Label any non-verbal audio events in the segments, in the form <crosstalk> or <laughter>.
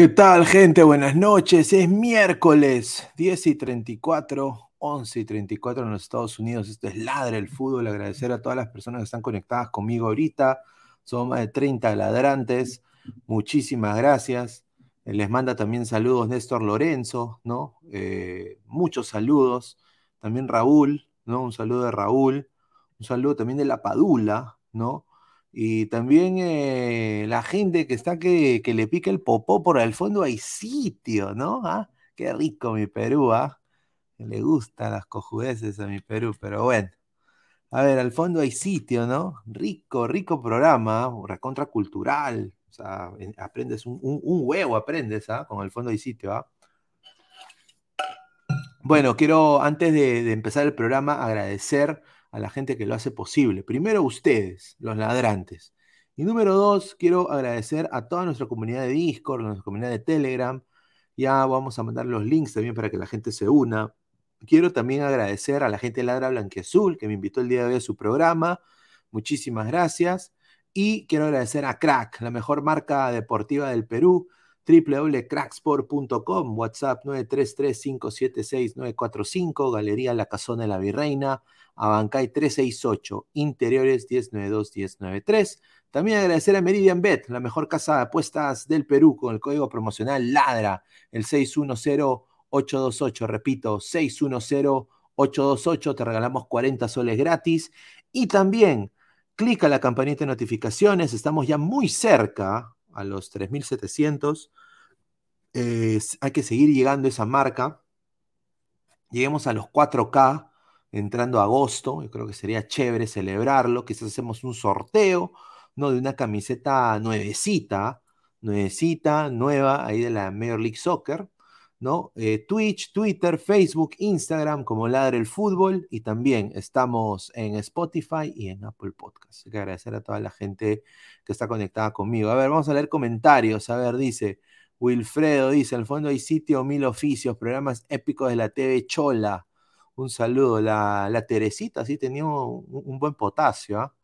¿Qué tal, gente? Buenas noches. Es miércoles 10 y 34, 11 y 34 en los Estados Unidos. Esto es Ladre el Fútbol. Agradecer a todas las personas que están conectadas conmigo ahorita. Son más de 30 ladrantes. Muchísimas gracias. Eh, les manda también saludos Néstor Lorenzo, ¿no? Eh, muchos saludos. También Raúl, ¿no? Un saludo de Raúl. Un saludo también de La Padula, ¿no? Y también eh, la gente que está que, le pica el popó por el fondo hay sitio, ¿no? ¿Ah? Qué rico mi Perú, ¿ah? Le gustan las cojudeces a mi Perú, pero bueno. A ver, al fondo hay sitio, ¿no? Rico, rico programa, recontra cultural. O sea, aprendes un, huevo, aprendes, ¿ah? Con el fondo hay sitio, ¿ah? Bueno, quiero, antes de empezar el programa, agradecer a la gente que lo hace posible. Primero ustedes, los ladrantes. Y número dos, quiero agradecer a toda nuestra comunidad de Discord, nuestra comunidad de Telegram. Ya vamos a mandar los links también para que la gente se una. Quiero también agradecer a la gente de Ladra Blanquiazul que me invitó el día de hoy a su programa. Muchísimas gracias. Y quiero agradecer a Crack, la mejor marca deportiva del Perú www.cracksport.com, WhatsApp 933-576-945, Galería La Casona de la Virreina, Abancay 368, Interiores 1092-1093. También agradecer a Meridian Bet, la mejor casa de apuestas del Perú, con el código promocional LADRA, el 610-828, repito, 610-828, te regalamos 40 soles gratis. Y también, clica la campanita de notificaciones, estamos ya muy cerca a los 3700. hay que seguir llegando a esa marca. Lleguemos a los 4K entrando agosto. Yo creo que sería chévere celebrarlo. Quizás hacemos un sorteo, ¿no? De una camiseta nuevecita, nuevecita, nueva, ahí de la Major League Soccer, ¿no? Eh, Twitch, Twitter, Facebook, Instagram, como Ladre el Fútbol. Y también estamos en Spotify y en Apple Podcasts. Hay que agradecer a toda la gente que está conectada conmigo. A ver, vamos a leer comentarios. A ver, dice. Wilfredo dice, al fondo hay sitio, mil oficios, programas épicos de la TV Chola. Un saludo. La, Teresita sí tenía un, buen potasio, ¿ah?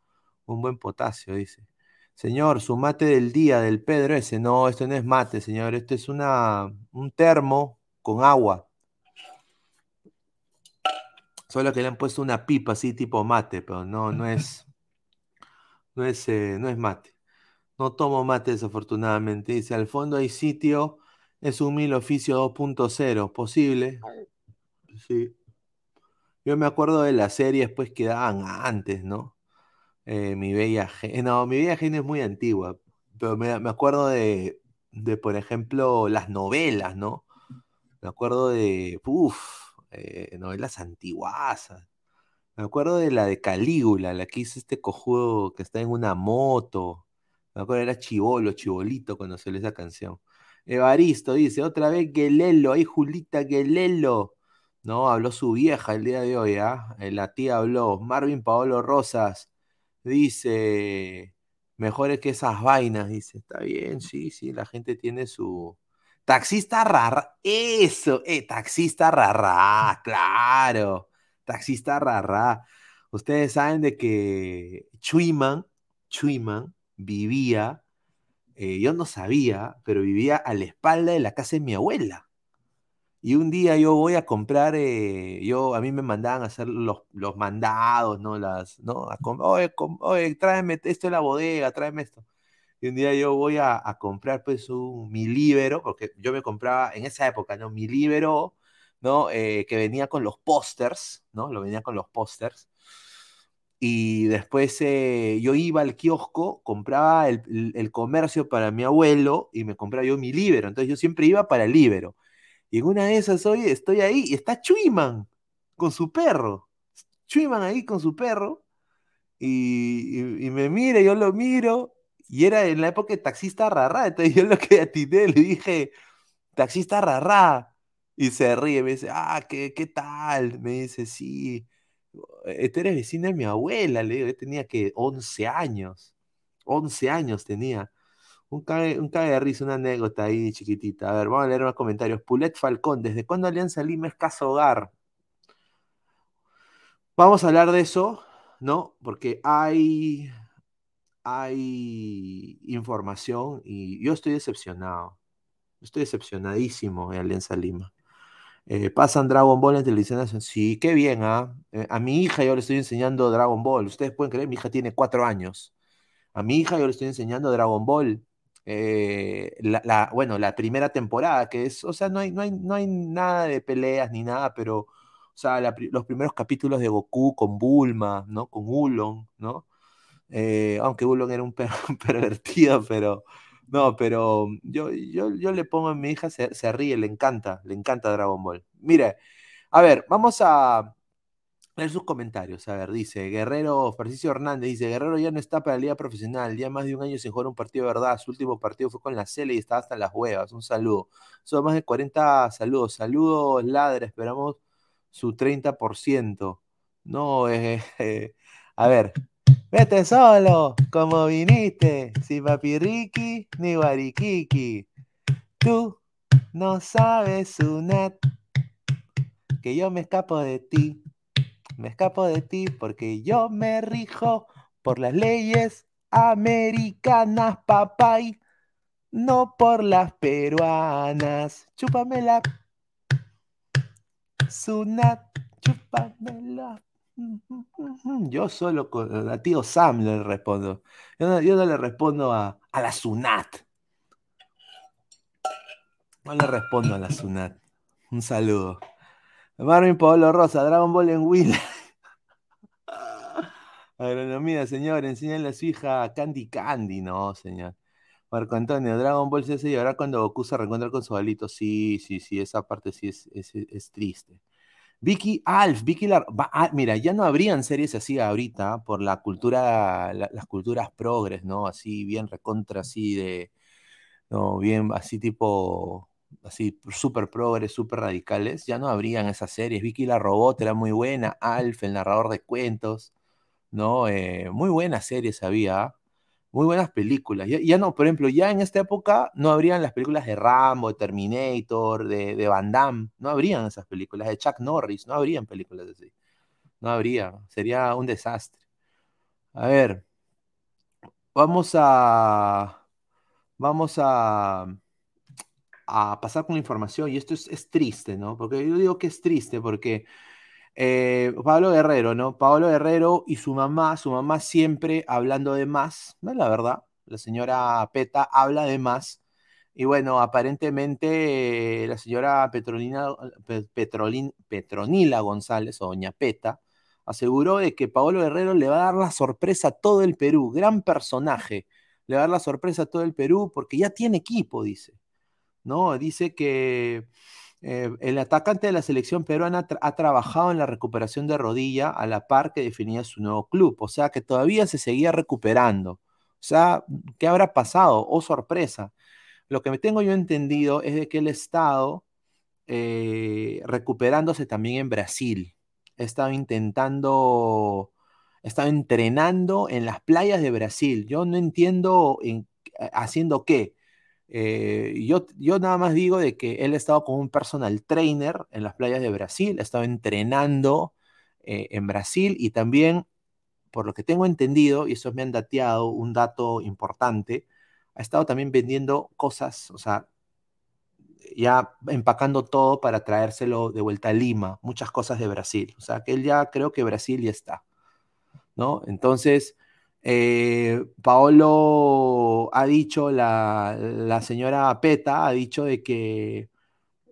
Un buen potasio, dice. Señor, su mate del día del Pedro ese. No, esto no es mate, señor. Esto es una, un termo con agua. Solo que le han puesto una pipa así tipo mate, pero no, no es. <laughs> No es, eh, no es mate. No tomo mate desafortunadamente. Dice, al fondo hay sitio. Es un mil oficio 2.0. ¿Posible? Sí. Yo me acuerdo de las series pues que daban antes, ¿no? Eh, mi Bella Genio. No, Mi Bella Genio es muy antigua, pero me, acuerdo de, por ejemplo, las novelas, ¿no? Me acuerdo de, uff, eh, novelas antiguas. Me acuerdo de la de Calígula, la que hizo este cojudo que está en una moto. Me acuerdo era Chivolo, Chibolito cuando salió esa canción. Evaristo dice, otra vez Gelelo, ahí Julita Gelelo. ¿No? Habló su vieja el día de hoy, ¿ah? Eh, la tía habló. Marvin Paolo Rosas dice, mejores que esas vainas, dice, está bien, sí, sí, la gente tiene su... Taxista rara, eso, eh, taxista rara, claro, taxista rara. Ustedes saben de que Chuiman, Chuiman vivía, eh, yo no sabía, pero vivía a la espalda de la casa de mi abuela. Y un día yo voy a comprar, eh, yo, a mí me mandaban a hacer los, los mandados, ¿no? Las, ¿no? oye, oye, tráeme esto de la bodega, tráeme esto. Y un día yo voy a, comprar, pues, un, mi libro, porque yo me compraba en esa época, ¿no? Mi libro, ¿no? Eh, que venía con los pósters, ¿no? Lo venía con los pósters. Y después eh, yo iba al kiosco, compraba el, el, comercio para mi abuelo y me compraba yo mi libro. Entonces yo siempre iba para el libro. Y en una de esas hoy estoy ahí y está Chuiman con su perro. Chuiman ahí con su perro. Y, me mira, yo lo miro. Y era en la época de taxista rara. Entonces yo lo que atiné le dije, taxista rara. Y se ríe, me dice, ah, ¿qué, qué tal? Me dice, sí. Este eres vecina de mi abuela, le digo, yo tenía que 11 años. 11 años tenía. Un cae, un de risa, una anécdota ahí chiquitita. A ver, vamos a leer más comentarios. Pulet Falcón, ¿desde cuándo Alianza Lima es caso hogar? Vamos a hablar de eso, ¿no? Porque hay, hay información y yo estoy decepcionado. Estoy decepcionadísimo de Alianza Lima. Eh, pasan Dragon Ball en televisión Sí, qué bien, ¿ah? Eh, a mi hija yo le estoy enseñando Dragon Ball. Ustedes pueden creer, mi hija tiene cuatro años. A mi hija yo le estoy enseñando Dragon Ball. Eh, la, bueno, la primera temporada, que es, o sea, no hay, no hay, no hay nada de peleas ni nada, pero, o sea, los primeros capítulos de Goku con Bulma, ¿no? Con Ulon, ¿no? aunque Ulon era <laughs> un, pervertido, pero no, pero yo, yo, yo le pongo a mi hija, se, se, ríe, le encanta, le encanta Dragon Ball. Mire, a ver, vamos a leer sus comentarios. A ver, dice Guerrero, Francisco Hernández, dice, Guerrero ya no está para la liga profesional, ya más de un año sin jugar un partido de verdad. Su último partido fue con la Cele y estaba hasta las huevas. Un saludo. Son más de 40 saludos. Saludos, ladra, esperamos su 30%. No, eh, <laughs> eh, a ver, Vete solo, como viniste, sin papi Ricky ni guariquiqui. Tú no sabes, Sunat, que yo me escapo de ti. Me escapo de ti porque yo me rijo por las leyes americanas, papay, no por las peruanas. Chúpamela. Sunat, chúpamela. Yo solo con, a tío Sam le respondo. Yo no, le respondo a, la Sunat. No le respondo a la Sunat. Un saludo. Marvin Pablo Rosa, Dragon Ball en Will. <laughs> Agronomía, señor, enséñale a su hija Candy Candy, no, señor. Marco Antonio, Dragon Ball se ahora cuando Goku se reencuentra con su alito. Sí, sí, sí, esa parte sí es, es triste. Vicky Alf, Vicky la, ah, mira, ya no habrían series así ahorita por la cultura, las culturas progres, ¿no? Así bien recontra, así de, no, bien, así tipo, así súper progres, súper radicales, ya no habrían esas series. Vicky la Robot era muy buena, Alf, el narrador de cuentos, ¿no? Eh, muy buenas series había muy buenas películas. Ya, no, por ejemplo, ya en esta época no habrían las películas de Rambo, de Terminator, de, de Van Damme, no habrían esas películas, de Chuck Norris, no habrían películas así. No habría, sería un desastre. A ver, vamos a, vamos a, a pasar con la información y esto es, es triste, ¿no? Porque yo digo que es triste porque eh, Pablo Guerrero, ¿no? Pablo Guerrero y su mamá, su mamá siempre hablando de más, ¿no? La verdad, la señora Peta habla de más. Y bueno, aparentemente eh, la señora Petronila González, o doña Peta, aseguró de que Pablo Guerrero le va a dar la sorpresa a todo el Perú, gran personaje, le va a dar la sorpresa a todo el Perú porque ya tiene equipo, dice. ¿No? Dice que eh, el atacante de la selección peruana ha trabajado en la recuperación de rodilla a la par que definía su nuevo club, o sea que todavía se seguía recuperando. O sea, ¿qué habrá pasado? Oh, sorpresa. Lo que me tengo yo entendido es de que el Estado, eh, recuperándose también en Brasil, ha estado intentando, ha estado entrenando en las playas de Brasil. Yo no entiendo en, haciendo qué eh, yo, yo nada más digo de que él ha estado con un personal trainer en las playas de Brasil, ha estado entrenando eh, en Brasil y también, por lo que tengo entendido, y eso me han dateado un dato importante, ha estado también vendiendo cosas, o sea, ya empacando todo para traérselo de vuelta a Lima, muchas cosas de Brasil. O sea, que él ya creo que Brasil ya está, ¿no? Entonces, eh, Paolo ha dicho, la, señora Peta ha dicho de que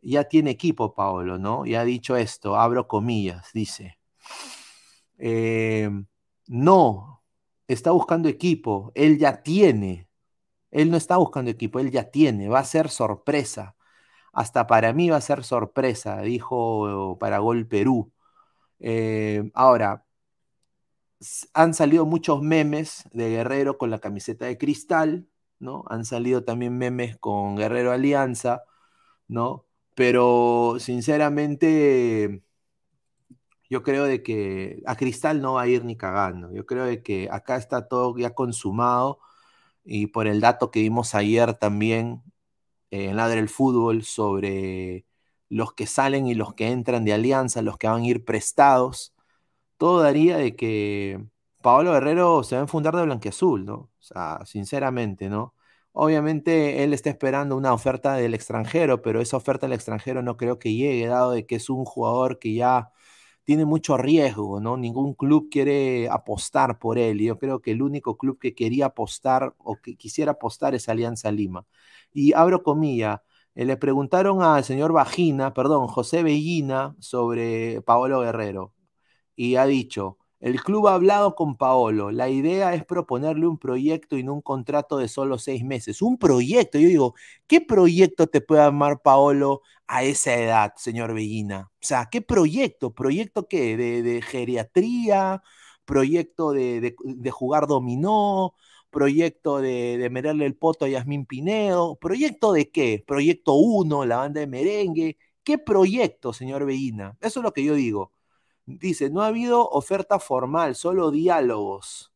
ya tiene equipo, Paolo, ¿no? Y ha dicho esto, abro comillas, dice. Eh, no, está buscando equipo, él ya tiene. Él no está buscando equipo, él ya tiene, va a ser sorpresa. Hasta para mí va a ser sorpresa, dijo para Gol Perú. Eh, ahora, han salido muchos memes de Guerrero con la camiseta de cristal, ¿no? Han salido también memes con Guerrero Alianza, ¿no? Pero sinceramente yo creo de que a Cristal no va a ir ni cagando. Yo creo de que acá está todo ya consumado y por el dato que vimos ayer también eh, en Ladre el Fútbol sobre los que salen y los que entran de Alianza, los que van a ir prestados, todo daría de que Pablo Guerrero se va a enfundar de blanqueazul, ¿no? O sea, sinceramente, ¿no? Obviamente él está esperando una oferta del extranjero, pero esa oferta del extranjero no creo que llegue, dado de que es un jugador que ya tiene mucho riesgo, ¿no? Ningún club quiere apostar por él. Y yo creo que el único club que quería apostar o que quisiera apostar es Alianza Lima. Y abro comilla, eh, le preguntaron al señor Vagina, perdón, José Bellina, sobre Paolo Guerrero. Y ha dicho, el club ha hablado con Paolo. La idea es proponerle un proyecto y no un contrato de solo seis meses. Un proyecto. Yo digo, ¿qué proyecto te puede armar Paolo a esa edad, señor Bellina? O sea, ¿qué proyecto? ¿Proyecto qué? ¿De, geriatría? ¿Proyecto de, jugar dominó? ¿Proyecto de, de merarle el poto a Yasmín Pinedo? ¿Proyecto de qué? ¿Proyecto 1, la banda de merengue? ¿Qué proyecto, señor Bellina? Eso es lo que yo digo. Dice, no ha habido oferta formal, solo diálogos.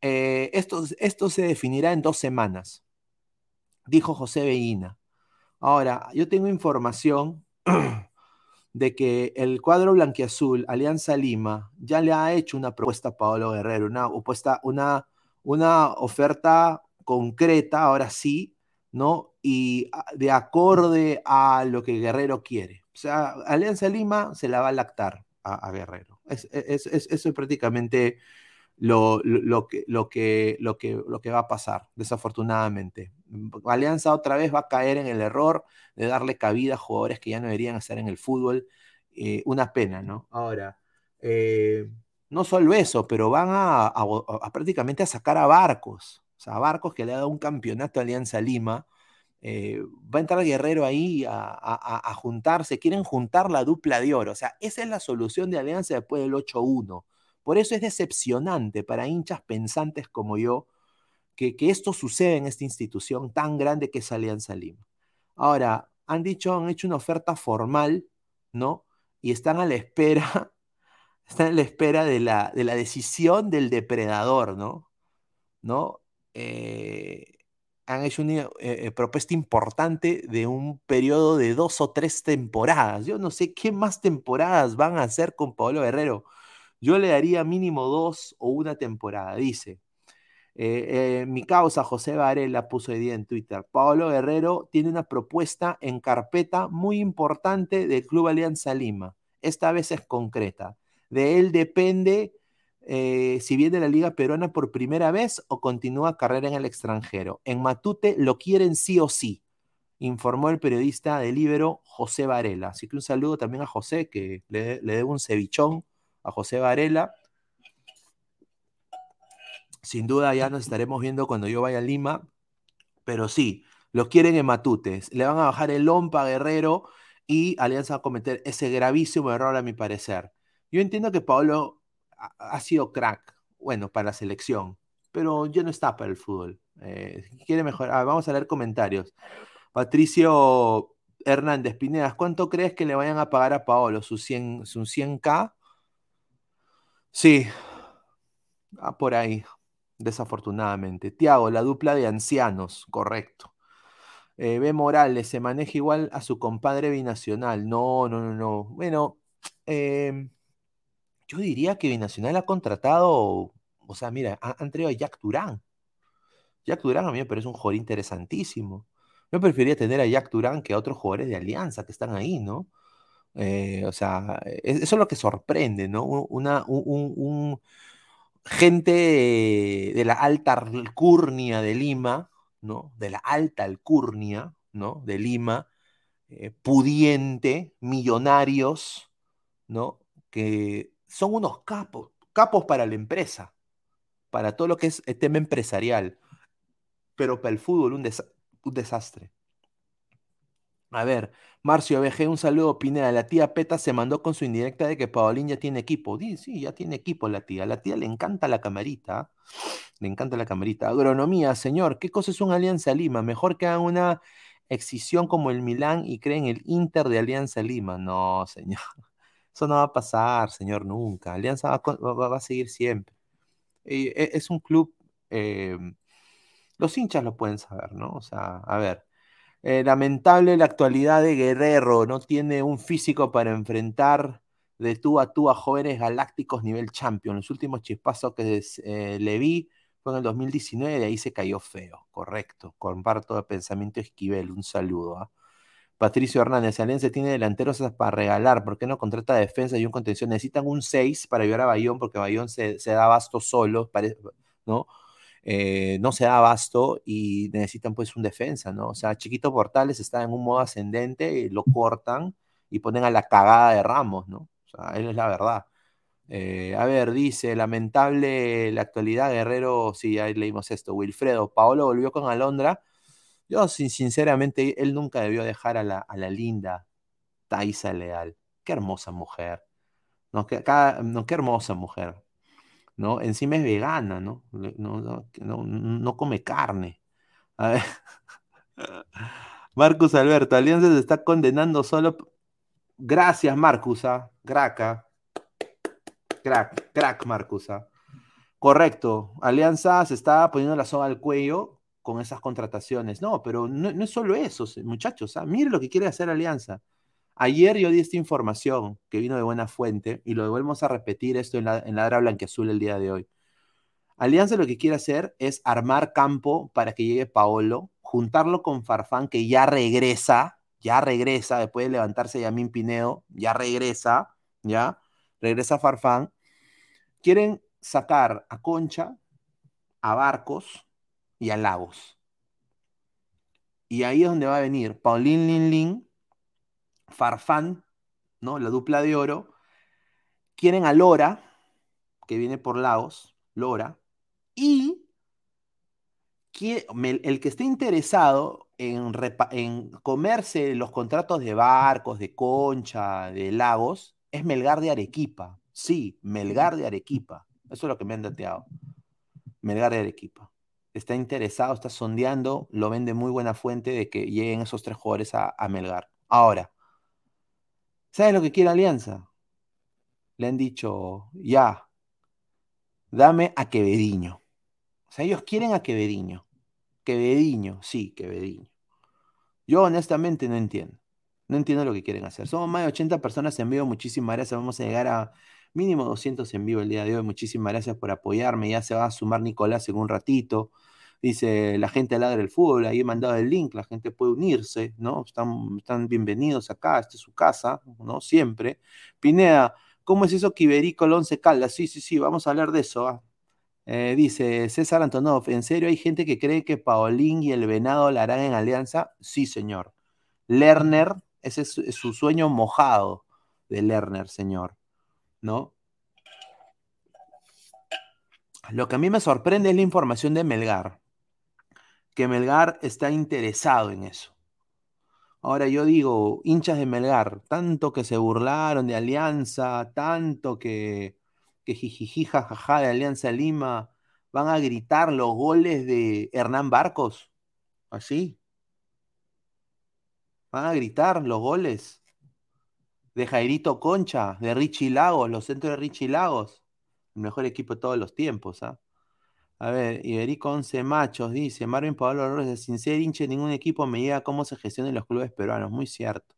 Eh, esto, esto se definirá en dos semanas, dijo José Bellina. Ahora, yo tengo información <clears throat> de que el cuadro blanquiazul, Alianza Lima, ya le ha hecho una propuesta a Paolo Guerrero, una, una, una oferta concreta, ahora sí, ¿no? Y de acorde a lo que Guerrero quiere. O sea, Alianza Lima se la va a lactar a, Guerrero. Es, eso es prácticamente lo, que, lo, que, lo, que, lo que va a pasar, desafortunadamente. Alianza otra vez va a caer en el error de darle cabida a jugadores que ya no deberían estar en el fútbol. Eh, una pena, ¿no? Ahora, eh, no solo eso, pero van a, prácticamente a sacar a Barcos. O sea, a Barcos que le ha dado un campeonato a Alianza Lima eh, va a entrar Guerrero ahí a, juntarse, quieren juntar la dupla de oro. O sea, esa es la solución de Alianza después del 8-1. Por eso es decepcionante para hinchas pensantes como yo que, esto suceda en esta institución tan grande que es Alianza Lima. Ahora, han dicho, han hecho una oferta formal, ¿no? Y están a la espera, <laughs> están a la espera de la, de la decisión del depredador, ¿no? ¿No? Eh, han hecho una eh, eh, propuesta importante de un periodo de dos o tres temporadas. Yo no sé qué más temporadas van a hacer con Pablo Guerrero. Yo le daría mínimo dos o una temporada, dice. Eh, mi causa, José Varela, puso hoy día en Twitter. Pablo Guerrero tiene una propuesta en carpeta muy importante del Club Alianza Lima. Esta vez es concreta. De él depende eh, si viene la Liga Peruana por primera vez o continúa carrera en el extranjero. En Matute lo quieren sí o sí, informó el periodista del Libero José Varela. Así que un saludo también a José, que le, le debo un cevichón a José Varela. Sin duda ya nos estaremos viendo cuando yo vaya a Lima, pero sí, lo quieren en Matute. Le van a bajar el Lompa Guerrero y Alianza va a cometer ese gravísimo error a mi parecer. Yo entiendo que Pablo ha, sido crack, bueno, para la selección, pero ya no está para el fútbol. Eh, quiere mejorar. Ah, vamos a leer comentarios. Patricio Hernández Pinedas, ¿cuánto crees que le vayan a pagar a Paolo? ¿Sus 100, 100k? Sí, ah, por ahí, desafortunadamente. Tiago, la dupla de ancianos, correcto. Eh, B. Morales, se maneja igual a su compadre binacional. No, no, no, no. Bueno, eh, yo diría que Binacional ha contratado, o sea, mira, han, traído a Jack Durán. Jack Durán a mí me parece un jugador interesantísimo. Yo preferiría tener a Jack Durán que a otros jugadores de Alianza que están ahí, ¿no? Eh, o sea, eso es lo que sorprende, ¿no? Una, un, gente de la alta alcurnia de Lima, ¿no? De la alta alcurnia, ¿no? De Lima, eh, pudiente, millonarios, ¿no? Que son unos capos, capos para la empresa, para todo lo que es el tema empresarial, pero para el fútbol un, desastre. A ver, Marcio BG, un saludo, Pineda. La tía Peta se mandó con su indirecta de que Paulín ya tiene equipo. Sí, ya tiene equipo la tía. La tía le encanta la camarita. Le encanta la camarita. Agronomía, señor, ¿qué cosa es una Alianza Lima? Mejor que hagan una excisión como el Milán y creen el Inter de Alianza Lima. No, señor. Eso no va a pasar, señor, nunca. Alianza va, a seguir siempre. E, es un club, em, los hinchas lo pueden saber, ¿no? O sea, a ver, eh, lamentable la actualidad de Guerrero, no tiene un físico para enfrentar de tú a tú a jóvenes galácticos nivel champion. Los últimos chispazos que eh, le vi Fue en el 2019 y ahí se cayó feo, correcto. Comparto el pensamiento Esquivel, un saludo. Patricio Hernández, Alianza tiene delanteros para regalar, ¿por qué no contrata defensa y un contención? Necesitan un 6 para ayudar a Bayón, porque Bayón se, da abasto solo, ¿no? Eh, no se da abasto y necesitan pues un defensa, ¿no? O sea, Chiquito Portales está en un modo ascendente, lo cortan y ponen a la cagada de Ramos, ¿no? O sea, él es la verdad. Eh, a ver, dice, lamentable la actualidad, Guerrero, sí, ahí leímos esto, Wilfredo, Paolo volvió con Alondra yo, sinceramente, él nunca debió dejar a la, a la linda Taisa Leal. Qué hermosa mujer. No, qué, no, qué hermosa mujer. ¿no? Encima es vegana, ¿no? No, no, come carne. A. <laughs> Marcus Alberto, Alianza se está condenando solo. Gracias, Marcusa. ¿ah? Crack, crack, crack, Marcusa. ¿ah? Correcto. Alianza se está poniendo la soga al cuello con esas contrataciones. No, pero no, es solo eso, muchachos. ¿ah? Mire lo que quiere hacer Alianza. Ayer yo di esta información que vino de buena fuente y lo volvemos a repetir esto en la, en la blanqueazul el día de hoy. Alianza lo que quiere hacer es armar campo para que llegue Paolo, juntarlo con Farfán, que ya regresa, ya regresa, después de levantarse Yamín Pineo, ya regresa, ya, regresa Farfán. Quieren sacar a Concha, a Barcos, y a Lagos. Y ahí es donde va a venir Paulín Lin Lin, Farfán, ¿no? La dupla de oro. Quieren a Lora, que viene por Lagos, Lora. Y el que esté interesado en, en, comerse los contratos de barcos, de concha, de lagos, es Melgar de Arequipa. Sí, Melgar de Arequipa. Eso es lo que me han dateado. Melgar de Arequipa está interesado, está sondeando, lo vende muy buena fuente de que lleguen esos tres jugadores a, Melgar. Ahora, ¿sabes lo que quiere Alianza? Le han dicho, ya, dame a Quevediño. O sea, ellos quieren a Quevediño. Quevediño, sí, Quevediño. Yo honestamente no entiendo. No entiendo lo que quieren hacer. Somos más de 80 personas en vivo. Muchísimas gracias. Vamos a llegar a mínimo 200 en vivo el día de hoy. Muchísimas gracias por apoyarme. Ya se va a sumar Nicolás en un ratito. Dice la gente ladra el fútbol, ahí he mandado el link, la gente puede unirse, ¿no? Están, están bienvenidos acá, esta es su casa, ¿no? Siempre. Pineda, ¿cómo es eso que Iberico el Once Caldas? Sí, sí, sí, vamos a hablar de eso. ¿ah? Eh, dice César Antonov, ¿en serio hay gente que cree que Paolín y el Venado la harán en alianza? Sí, señor. Lerner, ese es su sueño mojado de Lerner, señor. ¿No? Lo que a mí me sorprende es la información de Melgar, que Melgar está interesado en eso. Ahora yo digo, hinchas de Melgar, tanto que se burlaron de Alianza, tanto que, que jijiji, jajaja de Alianza Lima, van a gritar los goles de Hernán Barcos, así. Van a gritar los goles de Jairito Concha, de Richie Lagos, los centros de Richie Lagos. El mejor equipo de todos los tiempos, ¿ah? A ver, Iberico 11 Machos dice, Marvin Pablo Rosas, sin ser hinche ningún equipo me llega cómo se gestionan los clubes peruanos, muy cierto.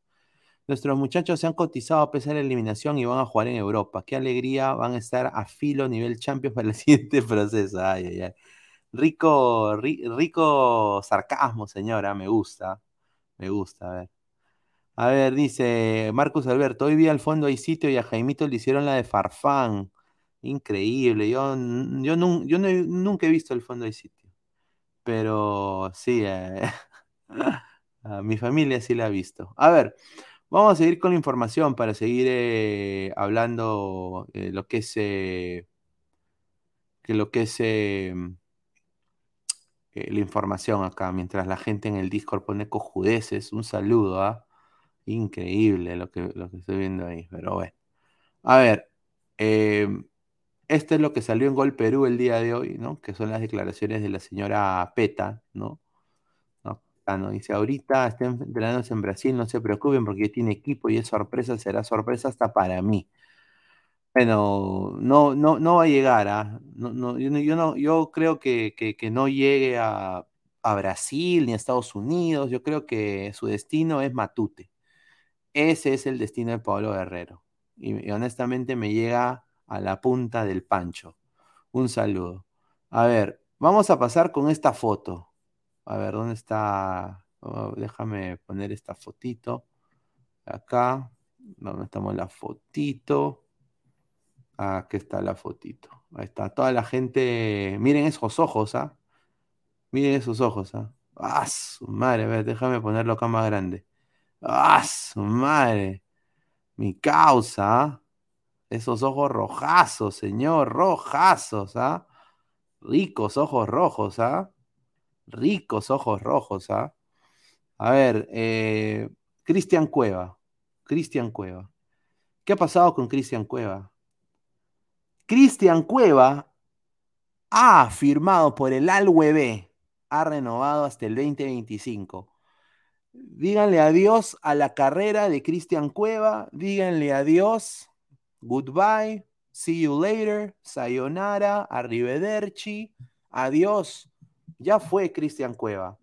Nuestros muchachos se han cotizado a pesar de la eliminación y van a jugar en Europa. Qué alegría, van a estar a filo nivel Champions para el <laughs> siguiente proceso. Ay, ay, ay. Rico, rico sarcasmo, señora, me gusta. Me gusta, a ver. A ver, dice Marcus Alberto, hoy vi al fondo hay sitio y a Jaimito le hicieron la de Farfán. Increíble, yo, yo, yo nunca he visto el fondo hay sitio. Pero sí, eh, <laughs> mi familia sí la ha visto. A ver, vamos a seguir con la información para seguir eh, hablando eh, lo que es que lo que es la información acá, mientras la gente en el Discord pone cojudeces. Un saludo, ¿ah? Increíble lo que, lo que estoy viendo ahí, pero bueno. A ver, eh, esto es lo que salió en Gol Perú el día de hoy, ¿no? Que son las declaraciones de la señora Peta, ¿no? ¿No? Ah, dice, ahorita estén entrenándose en Brasil, no se preocupen porque tiene equipo y es sorpresa, será sorpresa hasta para mí. Bueno, no, no, no va a llegar, ¿ah? No, no, yo, no, yo creo que, que, no llegue a, a Brasil ni a Estados Unidos, yo creo que su destino es Matute. Ese es el destino de Pablo Guerrero. Y, honestamente me llega a la punta del pancho. Un saludo. A ver, Vamos a pasar con esta foto. A ver, ¿dónde está? Oh, déjame poner esta fotito. Acá. ¿Dónde estamos la fotito? Aquí está la fotito. Ahí está. Toda la gente. Miren esos ojos, ¿ah? Miren esos ojos, ¿ah? ¡Ah, su madre! A ver, déjame ponerlo acá más grande. ¡Ah, su madre! Mi causa, ¿ah? Esos ojos rojazos, señor, rojazos, ¿ah? Ricos ojos rojos, ¿ah? Ricos ojos rojos, ¿ah? A ver, eh, Cristian Cueva. Cristian Cueva. ¿Qué ha pasado con Cristian Cueva? Cristian Cueva ha firmado por el Al-UB, ha renovado hasta el 2025. Díganle adiós a la carrera de Cristian Cueva, díganle adiós, goodbye, see you later, sayonara, arrivederci, adiós. Ya fue Cristian Cueva.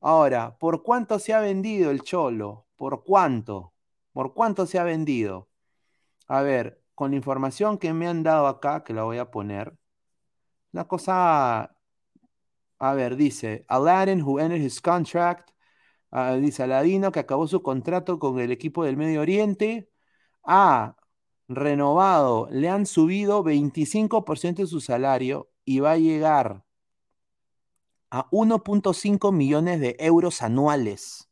Ahora, ¿por cuánto se ha vendido el Cholo? ¿Por cuánto? ¿Por cuánto se ha vendido? A ver, con la información que me han dado acá, que la voy a poner, una cosa, a ver, dice, Aladdin, who ended his contract, uh, dice Aladino, que acabó su contrato con el equipo del Medio Oriente, ha renovado, le han subido 25% de su salario y va a llegar a 1.5 millones de euros anuales.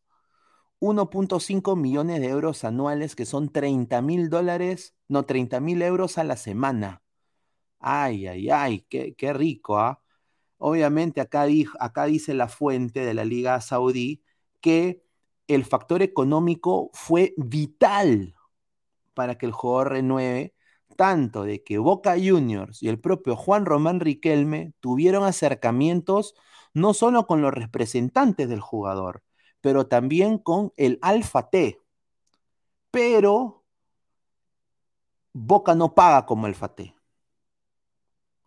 1.5 millones de euros anuales, que son 30 mil dólares, no, 30 mil euros a la semana. Ay, ay, ay, qué, rico, ¿ah? Obviamente acá dice la fuente de la Liga Saudí que el factor económico fue vital para que el jugador renueve, tanto de que Boca Juniors y el propio Juan Román Riquelme tuvieron acercamientos no solo con los representantes del jugador, pero también con el Alfa T. Pero Boca no paga como Alfa T.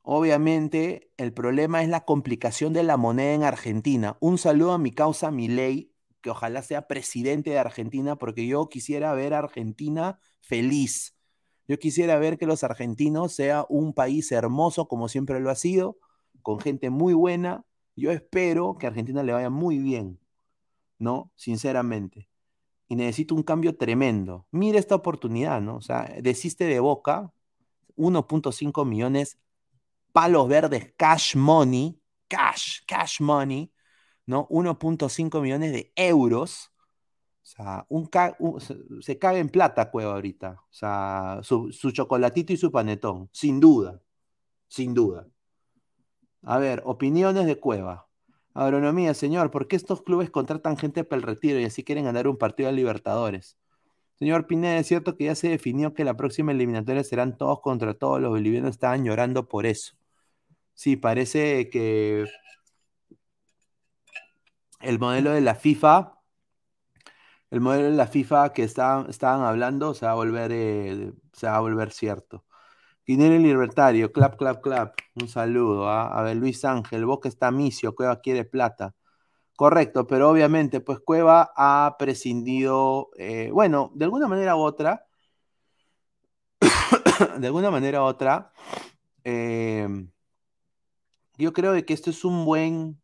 Obviamente, el problema es la complicación de la moneda en Argentina. Un saludo a mi causa Milei, que ojalá sea presidente de Argentina, porque yo quisiera ver a Argentina feliz. Yo quisiera ver que los argentinos sea un país hermoso como siempre lo ha sido, con gente muy buena. Yo espero que a Argentina le vaya muy bien. ¿no? Sinceramente. Y necesito un cambio tremendo. Mire esta oportunidad, ¿no? O sea, desiste de Boca, 1.5 millones, palos verdes, cash money, cash, cash money, ¿no? 1.5 millones de euros. O sea, un, se cae en plata Cueva ahorita. O sea, su, su chocolatito y su panetón, sin duda, sin duda. A ver, opiniones de Cueva. Agronomía, señor, ¿por qué estos clubes contratan gente para el retiro y así quieren ganar un partido de Libertadores? Señor Pineda, es cierto que ya se definió que la próxima eliminatoria serán todos contra todos. Los bolivianos estaban llorando por eso. Sí, parece que el modelo de la FIFA, el modelo de la FIFA que estaban, estaban hablando se va a volver, eh, se va a volver cierto. Dinero Libertario, clap, clap, clap. Un saludo. ¿ah? A ver, Luis Ángel, Boca está misio, Cueva quiere plata. Correcto, pero obviamente, pues Cueva ha prescindido, eh, bueno, de alguna manera u otra, <coughs> de alguna manera u otra, eh, yo creo de que esto es un buen,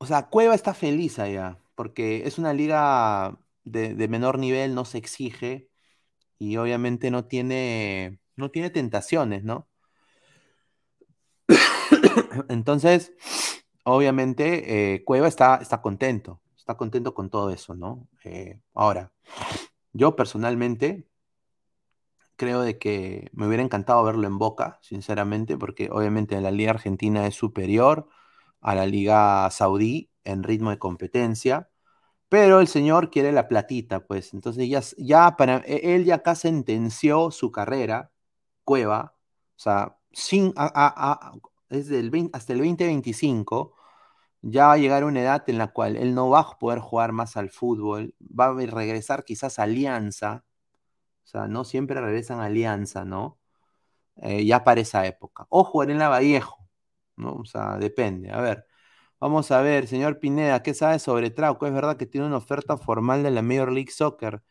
o sea, Cueva está feliz allá, porque es una liga de menor nivel, no se exige, y obviamente no tiene, no tiene tentaciones, ¿no? <coughs> Entonces, obviamente, eh, Cueva está, está contento, está contento con todo eso, ¿no? Eh, ahora, yo personalmente creo de que me hubiera encantado verlo en Boca, sinceramente, porque obviamente la Liga Argentina es superior a la Liga Saudí en ritmo de competencia. Pero el señor quiere la platita, pues. Entonces ya, ya para e, él ya acá sentenció su carrera, Cueva, o sea, sin, desde el hasta el 2025 ya va a llegar una edad en la cual él no va a poder jugar más al fútbol, va a regresar quizás a Alianza, o sea, no siempre regresan a Alianza, ¿no? Eh, ya para esa época. O jugar en la Vallejo, ¿no? O sea, depende. A ver, Vamos a ver, señor Pineda, ¿qué sabe sobre Trauco? ¿Es verdad que tiene una oferta formal de la Major League Soccer?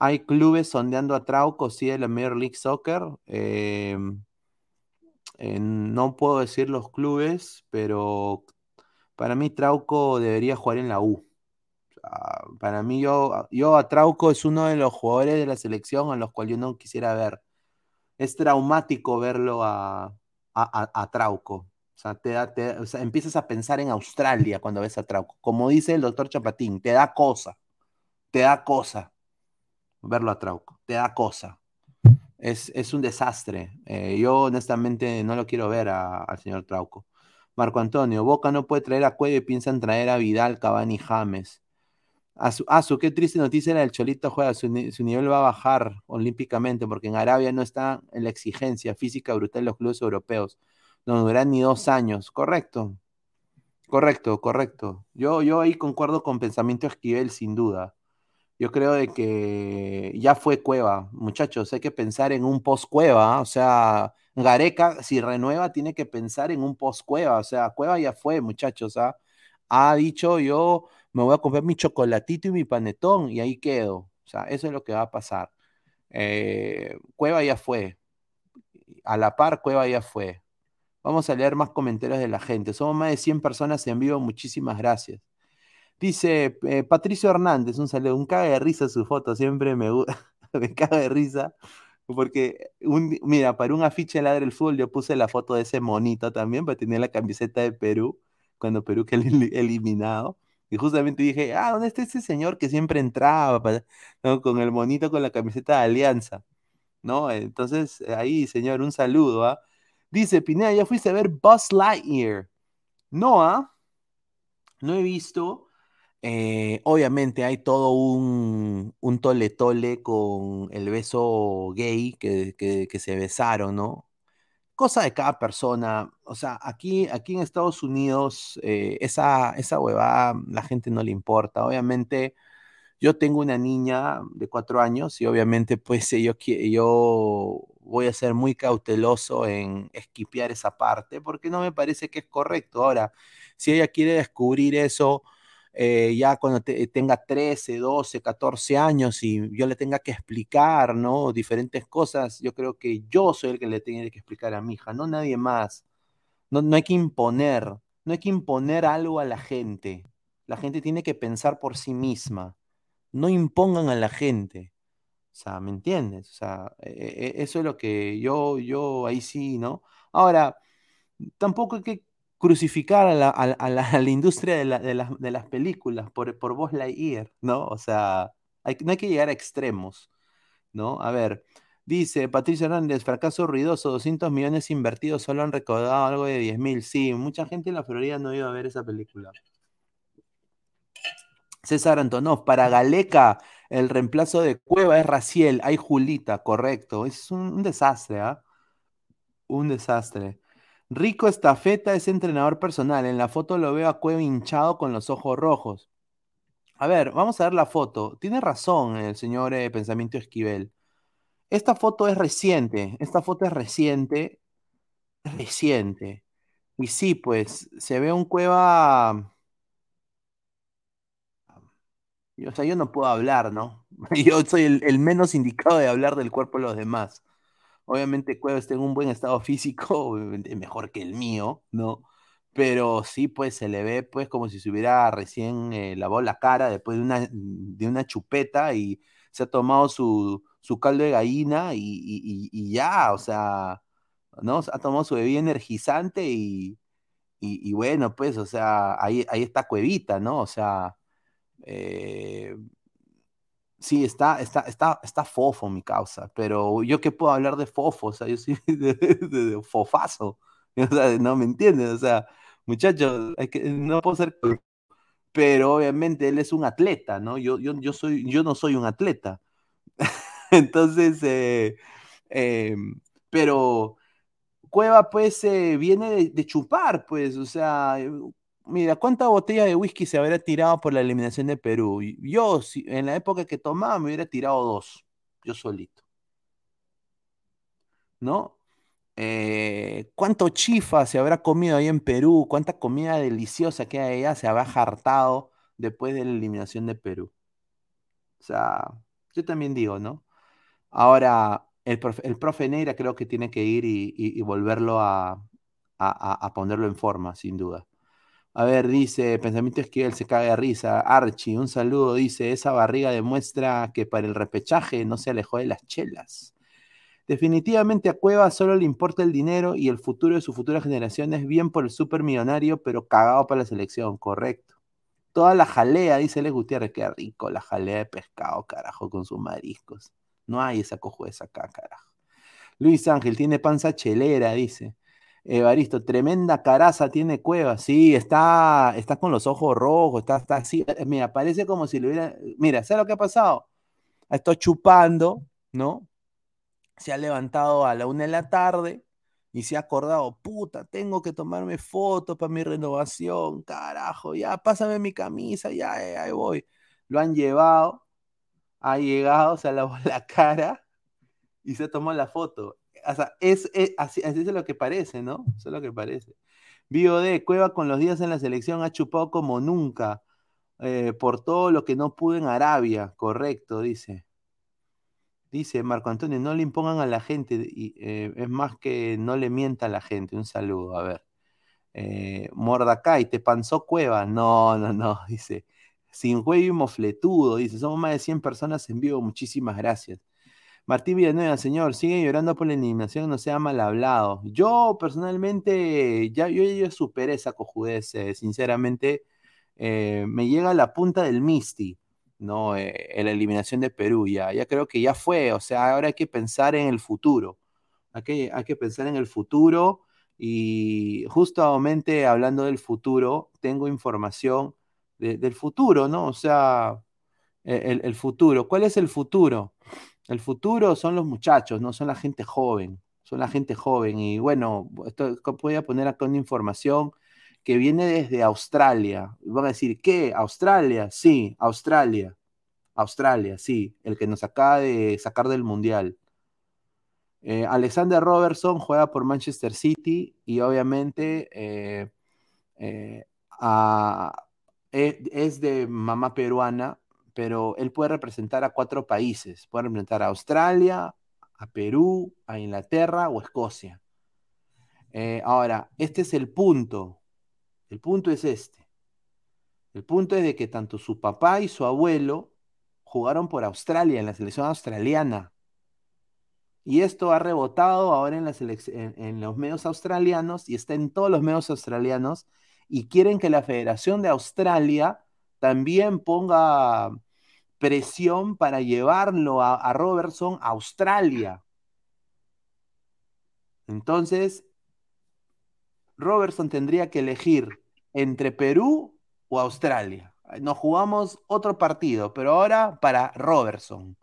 ¿Hay clubes sondeando a Trauco, sí, de la Major League Soccer? Em, eh, no puedo decir los clubes, pero para mí Trauco debería jugar en la U. para mí, yo, yo a Trauco es uno de los jugadores de la selección a los cuales yo no quisiera ver. Es traumático verlo a, a, Trauco. O sea, te da, empiezas a pensar en Australia cuando ves a Trauco. Como dice el doctor Chapatín, te da cosa. Te da cosa verlo a Trauco. Te da cosa. Es, es un desastre. Eh, yo honestamente no lo quiero ver al señor Trauco. Marco Antonio, Boca no puede traer a Cuello y piensan traer a Vidal, Cavani, James. A su, qué triste noticia era el Cholito juega, su, nivel va a bajar olímpicamente porque en Arabia no está en la exigencia física brutal de los clubes europeos. No duran ni dos años, correcto. Correcto, correcto. Yo, yo ahí concuerdo con pensamiento Esquivel sin duda. Yo creo de que ya fue Cueva, muchachos, hay que pensar en un post Cueva, o sea, Gareca si renueva tiene que pensar en un post Cueva, o sea, Cueva ya fue, muchachos, ¿ah? ha dicho yo me voy a comprar mi chocolatito y mi panetón y ahí quedo, o sea, eso es lo que va a pasar. Eh, Cueva ya fue, a la par Cueva ya fue. Vamos a leer más comentarios de la gente. Somos más de 100 personas en vivo, muchísimas gracias. Dice eh, Patricio Hernández, un saludo, un caga de risa su foto, siempre me, <laughs> me caga de risa, porque, un, mira, para un afiche Ladre el Fútbol yo puse la foto de ese monito también, para tener la camiseta de Perú, cuando Perú quedó <laughs> eliminado, y justamente dije, ah, ¿dónde está ese señor que siempre entraba con el monito con la camiseta de Alianza? ¿No? Entonces, ahí, señor, un saludo, ¿ah? Dice, Pineda, ¿ya fuiste a ver Buzz Lightyear? No, ¿ah? No he visto, eh, obviamente hay todo un, un tole tole con el beso gay que, que, se besaron, ¿no? Cosa de cada persona. O sea, aquí, aquí en Estados Unidos, eh, esa, esa huevada la gente no le importa. Obviamente, yo tengo una niña de cuatro años y obviamente, pues yo, yo voy a ser muy cauteloso en esquipear esa parte porque no me parece que es correcto. Ahora, si ella quiere descubrir eso eh, ya cuando tenga 13, 12, 14 años y yo le tenga que explicar, ¿no? Diferentes cosas, yo creo que yo soy el que le tiene que explicar a mi hija, no nadie más. No, no hay que imponer, no hay que imponer algo a la gente. La gente tiene que pensar por sí misma. No impongan a la gente. O sea, ¿me entiendes? O sea, e, e, eso es lo que yo, yo ahí sí, ¿no? Ahora, tampoco hay que crucificar a la, a, la, <laughs> industria de, de, las películas por, por Buzz Lightyear, ¿no? O sea, hay, no hay que llegar a extremos, ¿no? A ver, dice Patricia Hernández, fracaso ruidoso, 200 millones invertidos, solo han recaudado algo de 10 mil. Sí, mucha gente en la Florida no iba a ver esa película. César Antonov, para Galeca, el reemplazo de Cueva es Raciel, hay Julita, correcto. Es un, desastre, ¿ah? Un desastre. Rico Estafeta es entrenador personal. En la foto lo veo a Cueva hinchado con los ojos rojos. A ver, vamos a ver la foto. Tiene razón el señor eh, Pensamiento Esquivel. Esta foto es reciente. Esta foto es reciente. Reciente. Y sí, pues se ve un Cueva. O sea, yo no puedo hablar, ¿no? <laughs> Yo soy el menos indicado de hablar del cuerpo de los demás. Obviamente Cueva está en un buen estado físico, <laughs> mejor que el mío, ¿no? Pero sí, pues se le ve pues como si se hubiera recién eh, lavado la cara después de una, de una chupeta y se ha tomado su, su caldo de gallina y, ya, o sea, ¿no? Ha tomado su bebida energizante y, y, bueno, pues, o sea, ahí, ahí está Cuevita, ¿no? O sea, eh, Sí, está, está, está, está fofo mi causa, pero yo qué puedo hablar de fofo, o sea, yo soy <laughs> de, fofazo, <laughs> o sea, no me entiendes, o sea, muchachos, no puedo ser, pero obviamente él es un atleta, ¿no? Yo, yo, yo, soy, yo no soy un atleta. <laughs> Entonces, eh, em, pero Cueva pues eh, viene de, de, chupar, pues, o sea, Mira, ¿cuántas botellas de whisky se habría tirado por la eliminación de Perú? Yo, en la época que tomaba, me hubiera tirado dos, yo solito. ¿No? Eh, ¿Cuánto chifa se habrá comido ahí en Perú? ¿Cuánta comida deliciosa que hay allá se habrá hartado después de la eliminación de Perú? O sea, yo también digo, ¿no? Ahora, el profe, el profe Neira creo que tiene que ir y, volverlo a ponerlo en forma, sin duda. A ver, dice, pensamiento esquivel se caga de risa. Archie, un saludo, dice, esa barriga demuestra que para el repechaje no se alejó de las chelas. Definitivamente a Cueva solo le importa el dinero y el futuro de su futura generación es bien por el supermillonario, pero cagado para la selección, correcto. Toda la jalea, dice Les Gutiérrez, qué rico la jalea de pescado, carajo, con sus mariscos. No hay esa cojueza acá, carajo. Luis Ángel tiene panza chelera, dice. Evaristo, tremenda caraza tiene Cueva. Sí, está, está con los ojos rojos, está, está así. Mira, parece como si le hubiera. Mira, ¿sabes lo que ha pasado? Ha estado chupando, ¿no? Se ha levantado a la una de la tarde y se ha acordado, puta, tengo que tomarme fotos para mi renovación, carajo, ya, pásame mi camisa, ya, eh, ahí voy. Lo han llevado, ha llegado, se ha lavado <laughs> la cara y se tomó la foto. O sea, es, es- así, así es lo que parece, ¿no? Eso es lo que parece. Bio de Cueva con los días en la selección ha chupado como nunca eh, por todo lo que no pudo en Arabia, correcto, dice. Dice Marco Antonio, no le impongan a la gente, y, eh, es más que no le mienta a la gente. Un saludo, a ver. Eh, Mordacay, ¿te panzó Cueva? No, no, no, dice. Sin juego y mofletudo, dice. Somos más de 100 personas en vivo, muchísimas gracias. Martín Villanueva, señor, sigue llorando por la eliminación, no sea mal hablado. Yo personalmente, ya, yo ya superé esa cojudez, eh, sinceramente, eh, me llega a la punta del Misti, ¿no? Eh, en la eliminación de Perú, ya, ya creo que ya fue, o sea, ahora hay que pensar en el futuro, hay que, hay que pensar en el futuro y justamente hablando del futuro, tengo información de- del futuro, ¿no? O sea, eh, el, el futuro, ¿cuál es el futuro? El futuro son los muchachos, no son la gente joven, son la gente joven. Y bueno, esto, voy a poner acá una información que viene desde Australia. Van a decir, ¿qué? ¿Australia? Sí, Australia. Australia, sí, el que nos acaba de sacar del Mundial. Eh, Alexander Robertson juega por Manchester City y obviamente eh, eh, e- es de mamá peruana, pero él puede representar a cuatro países. Puede representar a Australia, a Perú, a Inglaterra o Escocia. Eh, ahora, este es el punto. El punto es este. El punto es de que tanto su papá y su abuelo jugaron por Australia, en la selección australiana. Y esto ha rebotado ahora en, en los medios australianos y está en todos los medios australianos y quieren que la Federación de Australia también ponga presión para llevarlo a, Robertson a Australia. Entonces, Robertson tendría que elegir entre Perú o Australia. Nos jugamos otro partido, pero ahora para Robertson.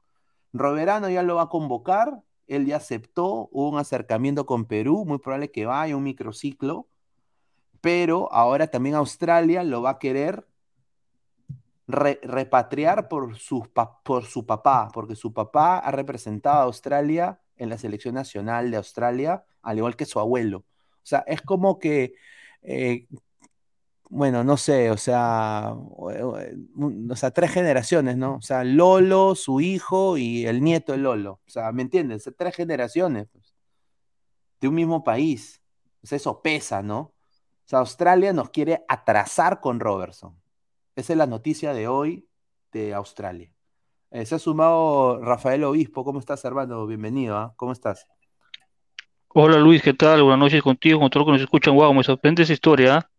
Roberano ya lo va a convocar, él ya aceptó, hubo un acercamiento con Perú, muy probable que vaya un microciclo, pero ahora también Australia lo va a querer re- repatriar por, sus por su papá, porque su papá ha representado a Australia en la selección nacional de Australia, al igual que su abuelo. O sea, es como que, eh, bueno, no sé, o sea, o sea, tres generaciones, ¿no? O sea, Lolo, su hijo y el nieto de Lolo. O sea, ¿me entiendes? Tres generaciones pues, de un mismo país. O sea, eso pesa, ¿no? O sea, Australia nos quiere atrasar con Robertson. Esa es la noticia de hoy de Australia. Eh, se ha sumado Rafael Obispo. ¿Cómo estás, hermano? Bienvenido, ¿ah? ¿Cómo estás? Hola Luis, ¿qué tal? Buenas noches contigo, con todos los que nos escuchan. Wow, me sorprende esa historia. ¿ah?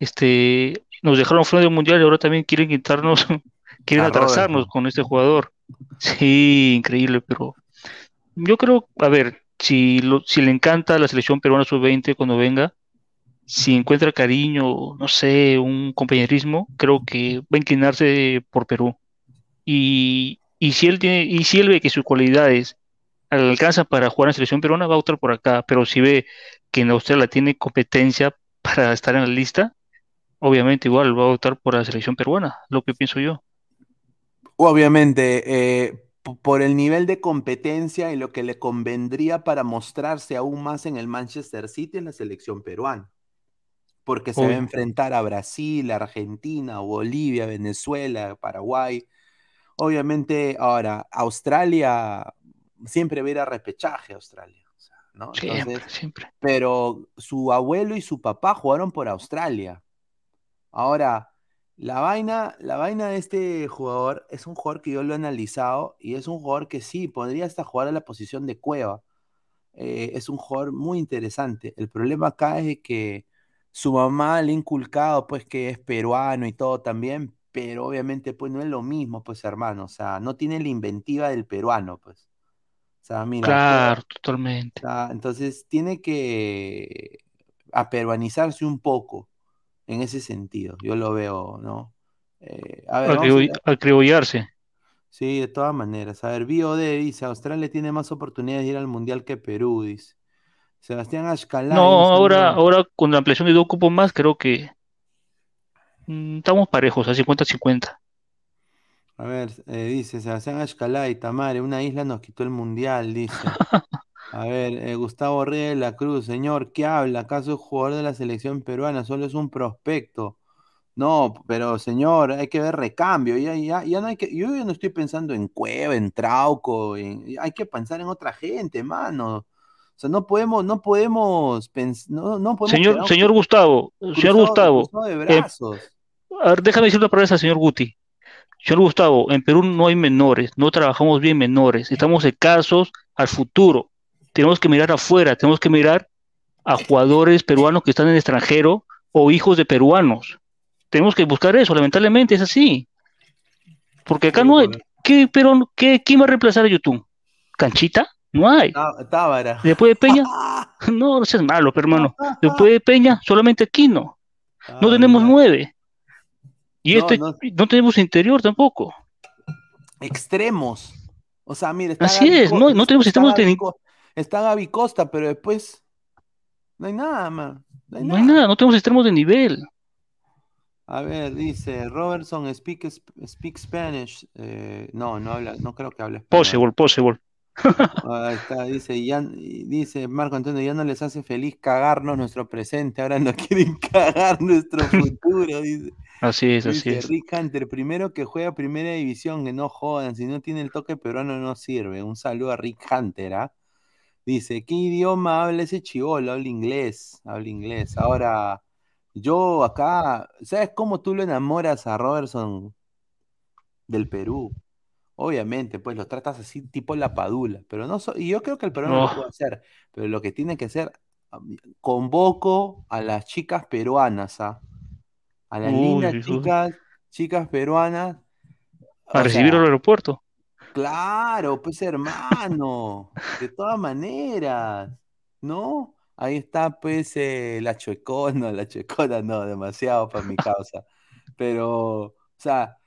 Este, nos dejaron fuera del mundial y ahora también quieren quitarnos, <laughs> quieren A atrasarnos con este jugador. Sí, increíble, pero yo creo, a ver, si, lo- si le encanta la selección peruana sub-20 cuando venga, si encuentra cariño, no sé, un compañerismo, creo que va a inclinarse por Perú. Y, y si él tiene, y si él ve que sus cualidades alcanza para jugar en la selección peruana, va a optar por acá. Pero si ve que en Australia tiene competencia para estar en la lista, obviamente igual va a optar por la selección peruana, lo que pienso yo. Obviamente, eh, por el nivel de competencia y lo que le convendría para mostrarse aún más en el Manchester City en la selección peruana. Porque se va a enfrentar a Brasil, Argentina, Bolivia, Venezuela, Paraguay. Obviamente, ahora, Australia, siempre va a ir a repechaje a Australia. ¿no? Siempre, Entonces, siempre. pero su abuelo y su papá jugaron por Australia. Ahora, la vaina, la vaina de este jugador es un jugador que yo lo he analizado y es un jugador que sí, podría hasta jugar a la posición de Cueva. Eh, es un jugador muy interesante. El problema acá es que su mamá le ha inculcado pues que es peruano y todo también, pero obviamente pues no es lo mismo pues hermano, o sea, no tiene la inventiva del peruano pues. O sea, mira, Claro, totalmente. Entonces tiene que aperuanizarse un poco en ese sentido. Yo lo veo, ¿no? Eh, a ver, a. Sí, de todas maneras. A ver, BioD dice, Australia tiene más oportunidades de ir al Mundial que Perú, dice. Sebastián Ashkalay No, ahora, "Mira, ahora con la ampliación de dos cupos más, creo que mm, estamos parejos, a 50-50. A ver, eh, dice Sebastián Ashkalay, Tamare, una isla nos quitó el Mundial, dice. <laughs> A ver, eh, Gustavo Reyes de la Cruz, señor, ¿qué habla? ¿Acaso es jugador de la selección peruana? Solo es un prospecto. No, pero señor, hay que ver recambio. Ya, ya, ya no hay que, yo ya no estoy pensando en Cueva, en Trauco, en- hay que pensar en otra gente, mano. O sea, no podemos, no podemos pens- no, no podemos Señor, quedarnos señor Gustavo, señor Gustavo, eh, a ver, déjame decir una palabra al señor Guti. Señor Gustavo, en Perú no hay menores, no trabajamos bien menores, estamos escasos al futuro. Tenemos que mirar afuera, tenemos que mirar a jugadores peruanos que están en el extranjero o hijos de peruanos. Tenemos que buscar eso, lamentablemente es así. Porque acá Sí, no hay. ¿Qué, pero, qué, ¿Quién va a reemplazar a YouTube? ¿Canchita? No hay. Tá- Tábara. Después de Peña, <laughs> no, no seas malo, pero, hermano. Después de Peña, solamente Aquino. No tenemos nueve. Y No, este, no. no tenemos interior tampoco. extremos. O sea, mira, está Así es, no- no tenemos está sistemas de- Gaby Co- Está Gaby Costa, pero después no hay nada más. No hay No hay nada. no tenemos extremos de nivel. A ver, dice Robertson speak, sp- speak Spanish. Eh, no, no habla, no creo que hable. Possible, possible. Ahí está, dice, ya, dice Marco Antonio, ya no les hace feliz cagarnos nuestro presente, ahora no <laughs> quieren cagar nuestro futuro, dice. Así es, así es. Rick Hunter, primero que juega primera división, que no jodan, si no tiene el toque peruano no sirve. Un saludo a Rick Hunter, ¿ah? Dice, ¿qué idioma habla ese chivolo? Habla inglés, habla inglés. Ahora, yo acá, ¿sabes cómo tú lo enamoras a Robertson del Perú? Obviamente, pues lo tratas así tipo la padula, pero no so- y yo creo que el peruano lo No. puede hacer, pero lo que tiene que hacer, convoco a las chicas peruanas, ¿ah? A las Uy, lindas chicas, chicas peruanas. A recibir sea, al aeropuerto. Claro, pues hermano, de todas maneras, ¿no? Ahí está pues eh, la chuecona, la chuecona no, demasiado para mi causa, pero, o sea,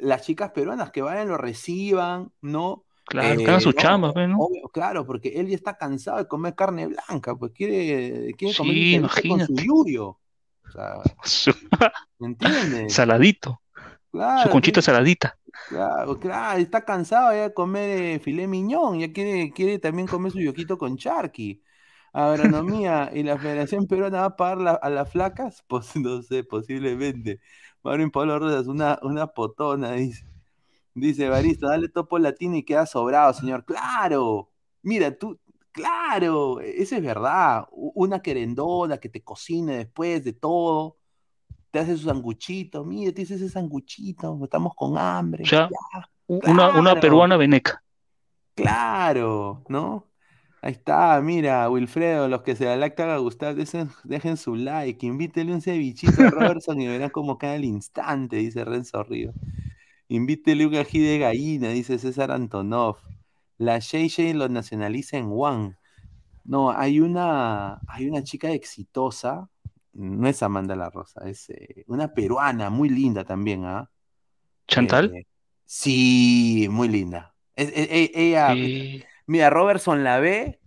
las chicas peruanas que vayan, lo reciban, ¿no? Claro, Eh, su chamba, pues, ¿no? obvio, claro, porque él ya está cansado de comer carne blanca, pues quiere, quiere comer Sí, con su imagínate. yuyo, o sea, Su- ¿me entiendes? Saladito, su conchita saladita. Claro, claro, está cansado ya de comer eh, filé miñón, ya quiere, quiere también comer su yoquito con charqui. Agronomía y la Federación Peruana va a pagar la- a las flacas, pues <laughs> no sé, posiblemente. Marín Pablo Rosas, una, una potona, dice. Dice Barista, dale topo latino y queda sobrado, señor. Claro, mira, tú, claro, eso es verdad. Una querendona que te cocine después de todo, te hace su sanguchito, mira, te hice ese sanguchito, estamos con hambre. O sea, ya. una, una peruana veneca. Claro, ¿no? Ahí está, mira, Wilfredo, los que se la lactan a gustar, dejen, dejen su like, invítele un cevichito a <laughs> Robertson y verán cómo cae al instante, dice Renzo Río. Invítele un ají de gallina, dice César Antonov. La Shay lo nacionaliza en One. No, hay una, hay una chica exitosa, no es Amanda La Rosa, es eh, una peruana muy linda también, ¿ah? Chantal. Eh, sí, muy linda. Es- es- e- ella, Sí. Mira, Robertson la ve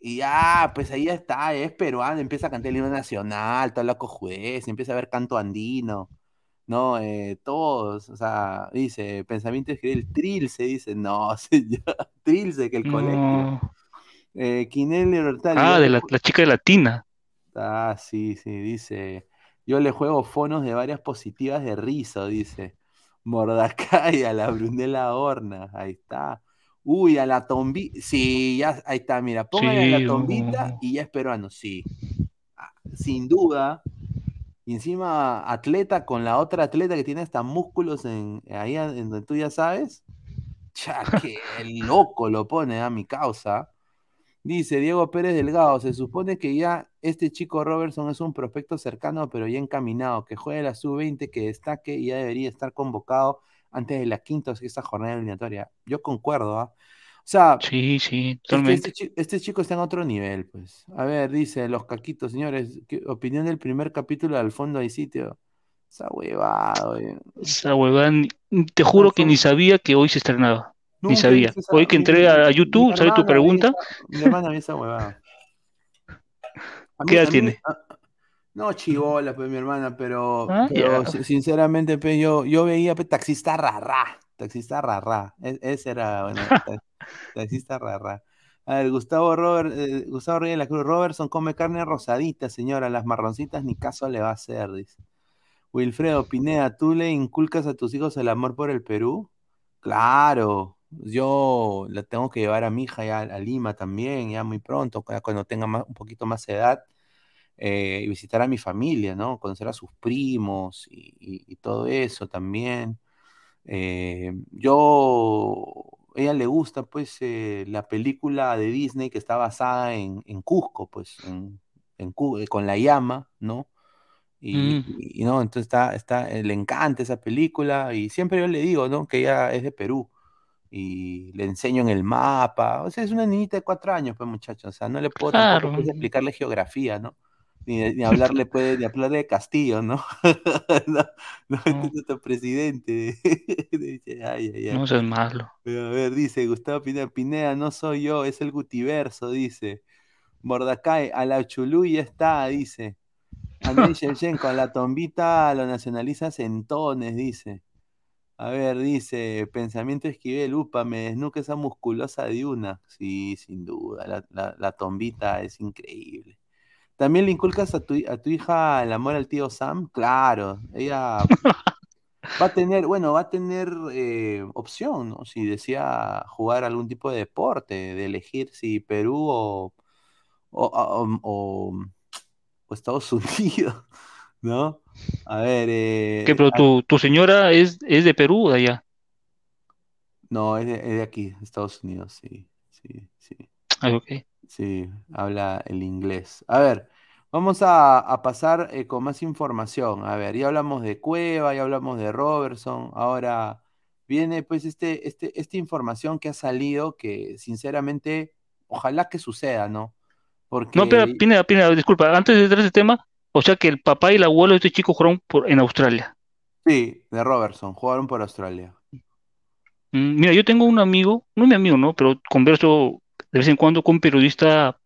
y ya, pues ahí ya está, es peruano, empieza a cantar el himno nacional, todo loco juez, empieza a ver canto andino, ¿no? Eh, todos, o sea, dice, pensamiento escribe el trilce, dice, no, <laughs> señor, trilce, que el colegio. No. Eh, Quinel Hortal, Ah, de la, la chica de latina. Ah, sí, sí, dice, yo le juego fonos de varias positivas de Rizo, dice, Mordacay a la Brunella Horna, ahí está. Uy, a la tombita. Sí, ya, ahí está, mira. Póngale a la tombita y ya es peruano, sí. Ah, Sin duda. Y encima, atleta con la otra atleta que tiene hasta músculos en, ahí en donde tú ya sabes. Ya, que <laughs> loco lo pone a mi causa. Dice Diego Pérez Delgado, se supone que ya este chico Robertson es un prospecto cercano, pero ya encaminado, que juegue la sub-20, que destaque y ya debería estar convocado antes de la quinta o sexta jornada eliminatoria. Yo concuerdo, ¿ah? O sea, Sí, sí, es que totalmente. este, este chico está en otro nivel, pues. A ver, dice los caquitos, señores, ¿qué opinión del primer capítulo Al fondo hay sitio? Esa huevada, oye. Esa huevada, te juro que ni sabía que hoy se estrenaba. Ni Nunca sabía. esa- Hoy que mi- entré a, mi YouTube, tu hermana vi pregunta. esa- Mi hermana vi esa huevada. <laughs> ¿Qué edad a mí- tiene? a- no, chivola, pues mi hermana, pero, Ah, pero si- sinceramente, pues, yo, yo veía pues, taxista rarra, taxista rarra, e- ese era, bueno, <laughs> ta- taxista rarra. A ver, Gustavo Robert, eh, Gustavo Reyes de la Cruz, Robertson come carne rosadita, señora, las marroncitas ni caso le va a hacer, dice. Wilfredo Pineda, ¿tú le inculcas a tus hijos el amor por el Perú? Claro, yo la tengo que llevar a mi hija ya a Lima también, ya muy pronto, cuando tenga más- un poquito más edad, eh, y visitar a mi familia, ¿no? Conocer a sus primos y, y- y todo eso también. Eh, yo, ella le gusta, pues, eh, la película de Disney que está basada en, en Cusco, pues, en, en Cu- eh, con la llama, ¿no? Y, Mm. y- y no, entonces está, está, eh, le encanta esa película y siempre yo le digo, ¿no? Que ella es de Perú y le enseño en el mapa, o sea, es una niñita de cuatro años, pues muchachos, o sea, no le puedo tampoco Claro. pues, explicarle geografía, ¿no? Ni, ni hablarle, pues, ni hablarle de Castillo, ¿no? <laughs> No, no, este No. es presidente. <laughs> Dice, ay, ay, ay. No seas malo. Pero, a ver, dice Gustavo Pineda, Pineda, no soy yo, es el Gutiverso, dice. Mordecai, a la Chulú ya está, dice. Andrés <laughs> Shevchenko, a la tombita lo nacionaliza centones, dice. A ver, dice, pensamiento Esquivel, upa, me desnuca esa musculosa de una. Sí, sin duda, la, la- la tombita es increíble. ¿También le inculcas a tu, a tu hija el amor al tío Sam? Claro, ella <laughs> va a tener, bueno, va a tener eh, opción, ¿no? Si desea jugar algún tipo de deporte, de elegir si Perú o, o, o- o- o Estados <laughs> Unidos, ¿no? A ver, eh, ¿Qué, pero tu, tu señora es, es de Perú o de allá? no, es de, es de aquí, Estados Unidos, sí, sí, sí. Ah, ok. Sí, habla el inglés. A ver, vamos a, a pasar eh, con más información. A ver, ya hablamos de Cueva, ya hablamos de Robertson. Ahora viene pues este, este, esta información que ha salido que sinceramente, ojalá que suceda, ¿no? Porque No, espera, Pineda, Pineda, disculpa, antes de entrar a ese tema, o sea que el papá y el abuelo de este chico jugaron por, en Australia. sí, de Robertson, jugaron por Australia. Mm, Mira, yo tengo un amigo, no es mi amigo, ¿no? Pero converso de vez en cuando con un periodista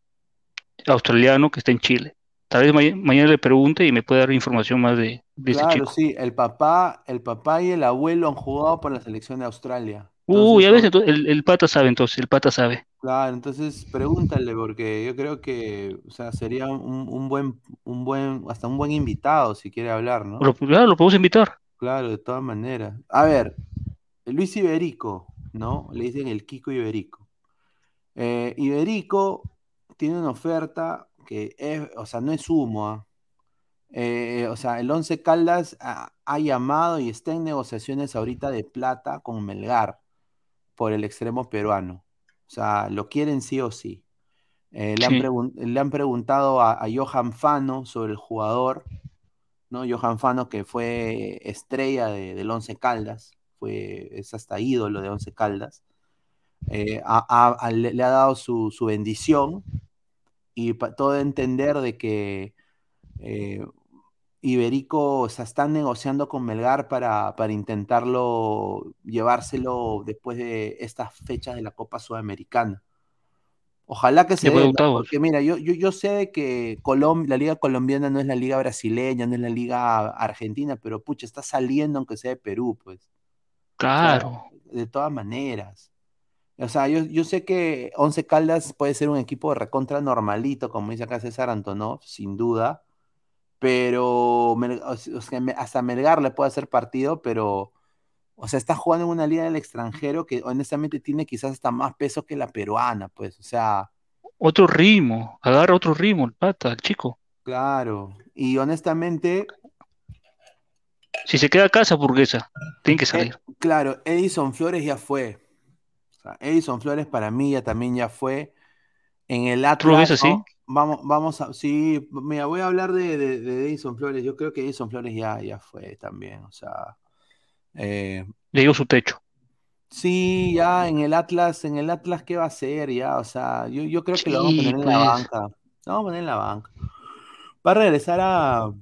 australiano que está en Chile. Tal vez ma- mañana le pregunte y me puede dar información más de, de ese Claro, chico. sí, el papá, el papá y el abuelo han jugado por la selección de Australia. Uh, ya ves, Entonces, entonces, el, el pata sabe entonces, el pata sabe. Claro, entonces pregúntale, porque yo creo que, o sea, sería un, un buen, un buen, hasta un buen invitado si quiere hablar, ¿no? Lo, claro, lo podemos invitar. Claro, de todas maneras. A ver, Luis Iberico, ¿no? Le dicen el Kiko Iberico. Eh, Iberico tiene una oferta que es, o sea, no es humo, ¿ah? Eh, o sea, el Once Caldas ha, ha llamado y está en negociaciones ahorita de plata con Melgar por el extremo peruano. O sea, lo quieren sí o sí. Eh, le, han Sí. pregun- le han preguntado a, a Johan Fano sobre el jugador, ¿no? Johan Fano, que fue estrella de- del Once Caldas, fue, es hasta ídolo de Once Caldas. Eh, le, le ha dado su, su bendición y pa- todo entender de que eh, Iberico o sea, están negociando con Melgar para, para intentarlo llevárselo después de estas fechas de la Copa Sudamericana. Ojalá que se dé, porque mira, yo, yo, yo sé que Colom- la liga colombiana no es la liga brasileña, no es la liga argentina, pero pucha, está saliendo aunque sea de Perú, pues. O sea, Claro. de todas maneras. O sea, yo, yo sé que Once Caldas puede ser un equipo de recontra normalito, como dice acá César Antonov, sin duda, pero o sea, hasta Melgar le puede hacer partido, pero o sea, está jugando en una liga del extranjero que honestamente tiene quizás hasta más peso que la peruana, pues, o sea. Otro ritmo, agarra otro ritmo el pata, el chico. Claro, y honestamente. Si se queda a casa, burguesa, tiene que salir. Eh, claro, Edison Flores ya fue. O sea, Edison Flores para mí ya también ya fue. En el Atlas. ¿Tú ves así? Vamos, vamos a. Sí, mira, voy a hablar de, de, Edison Flores. Yo creo que Edison Flores ya, ya fue también. O sea. Eh, Le dio su techo. Sí, ya en el Atlas, en el Atlas, ¿qué va a hacer? Ya, o sea, yo, yo creo que lo vamos a poner en la pues. banca. Lo vamos a poner en la banca. Va a regresar a,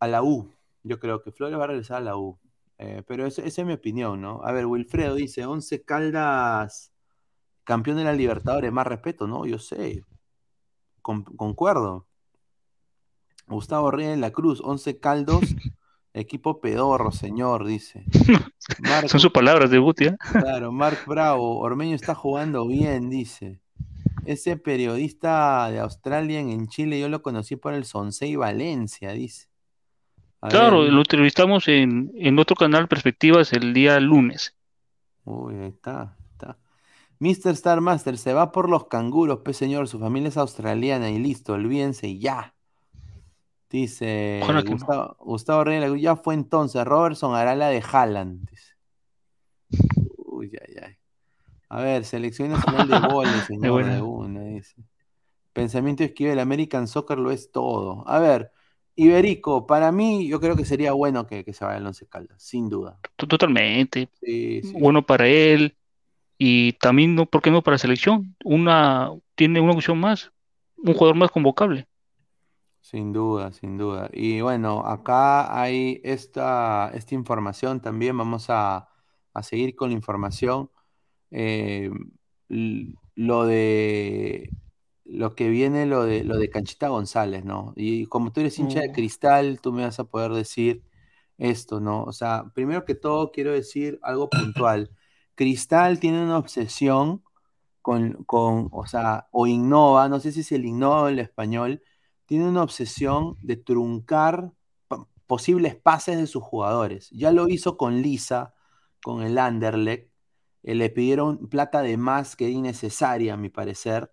a la U. Yo creo que Flores va a regresar a la U. Eh, pero esa es mi opinión, ¿no? A ver, Wilfredo dice, 11 Caldas, campeón de la Libertadores, más respeto, ¿no? Yo sé. concuerdo. Gustavo Reyes la Cruz, 11 Caldos, <laughs> Equipo pedorro, señor, dice. <laughs> Son sus palabras de Butia. <laughs> Claro, Mark Bravo, Ormeño está jugando bien, dice. Ese periodista de Australia en Chile, yo lo conocí por el Sonsei Valencia, dice. Claro, lo entrevistamos en, en, otro canal, Perspectivas, el día lunes. Uy, ahí está, está. Mr. Star Master se va por los canguros, pues señor, su familia es australiana y listo, olvídense ya. Dice Gustavo, Gustavo Reyes, ya fue entonces. Robertson hará la de Haaland. Dice. Uy, ay, ay. A ver, selección nacional de <laughs> goles, señor, de una, dice. Pensamiento esquivel, American Soccer lo es todo. A ver, Iberico, para mí, yo creo que sería bueno que, se vaya el Once Caldas, sin duda. Totalmente. Bueno para él. Y también, ¿por qué no para selección? Una, tiene una opción más, un jugador más convocable. Sin duda, sin duda. Y bueno, acá hay esta, esta información también. Vamos a, seguir con la información. Eh, lo de lo que viene, lo de lo de Canchita González, ¿no? Y como tú eres hincha de mm. cristal, tú me vas a poder decir esto, ¿no? O sea, primero que todo quiero decir algo puntual. Cristal tiene una obsesión con, con o sea, o innova, no sé si es el innova en el español, tiene una obsesión de truncar posibles pases de sus jugadores. Ya lo hizo con Lisa, con el Anderlecht. Eh, le pidieron plata de más que innecesaria, a mi parecer.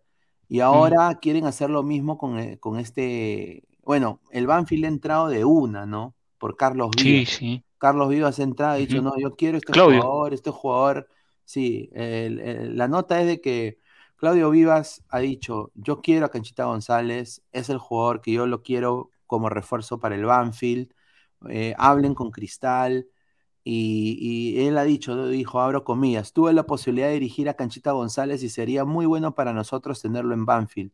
Y ahora quieren hacer lo mismo con, eh, con, este. Bueno, el Banfield ha entrado de una, ¿no? Por Carlos Vivas. Sí, sí. Carlos Vivas ha entrado y ha dicho, no, yo quiero este jugador, este jugador. Sí, la nota es de que Claudio Vivas ha dicho, yo quiero a Canchita González, es el jugador que yo lo quiero como refuerzo para el Banfield, eh, hablen con Cristal, y, él ha dicho, dijo, abro comillas, tuve la posibilidad de dirigir a Canchita González y sería muy bueno para nosotros tenerlo en Banfield.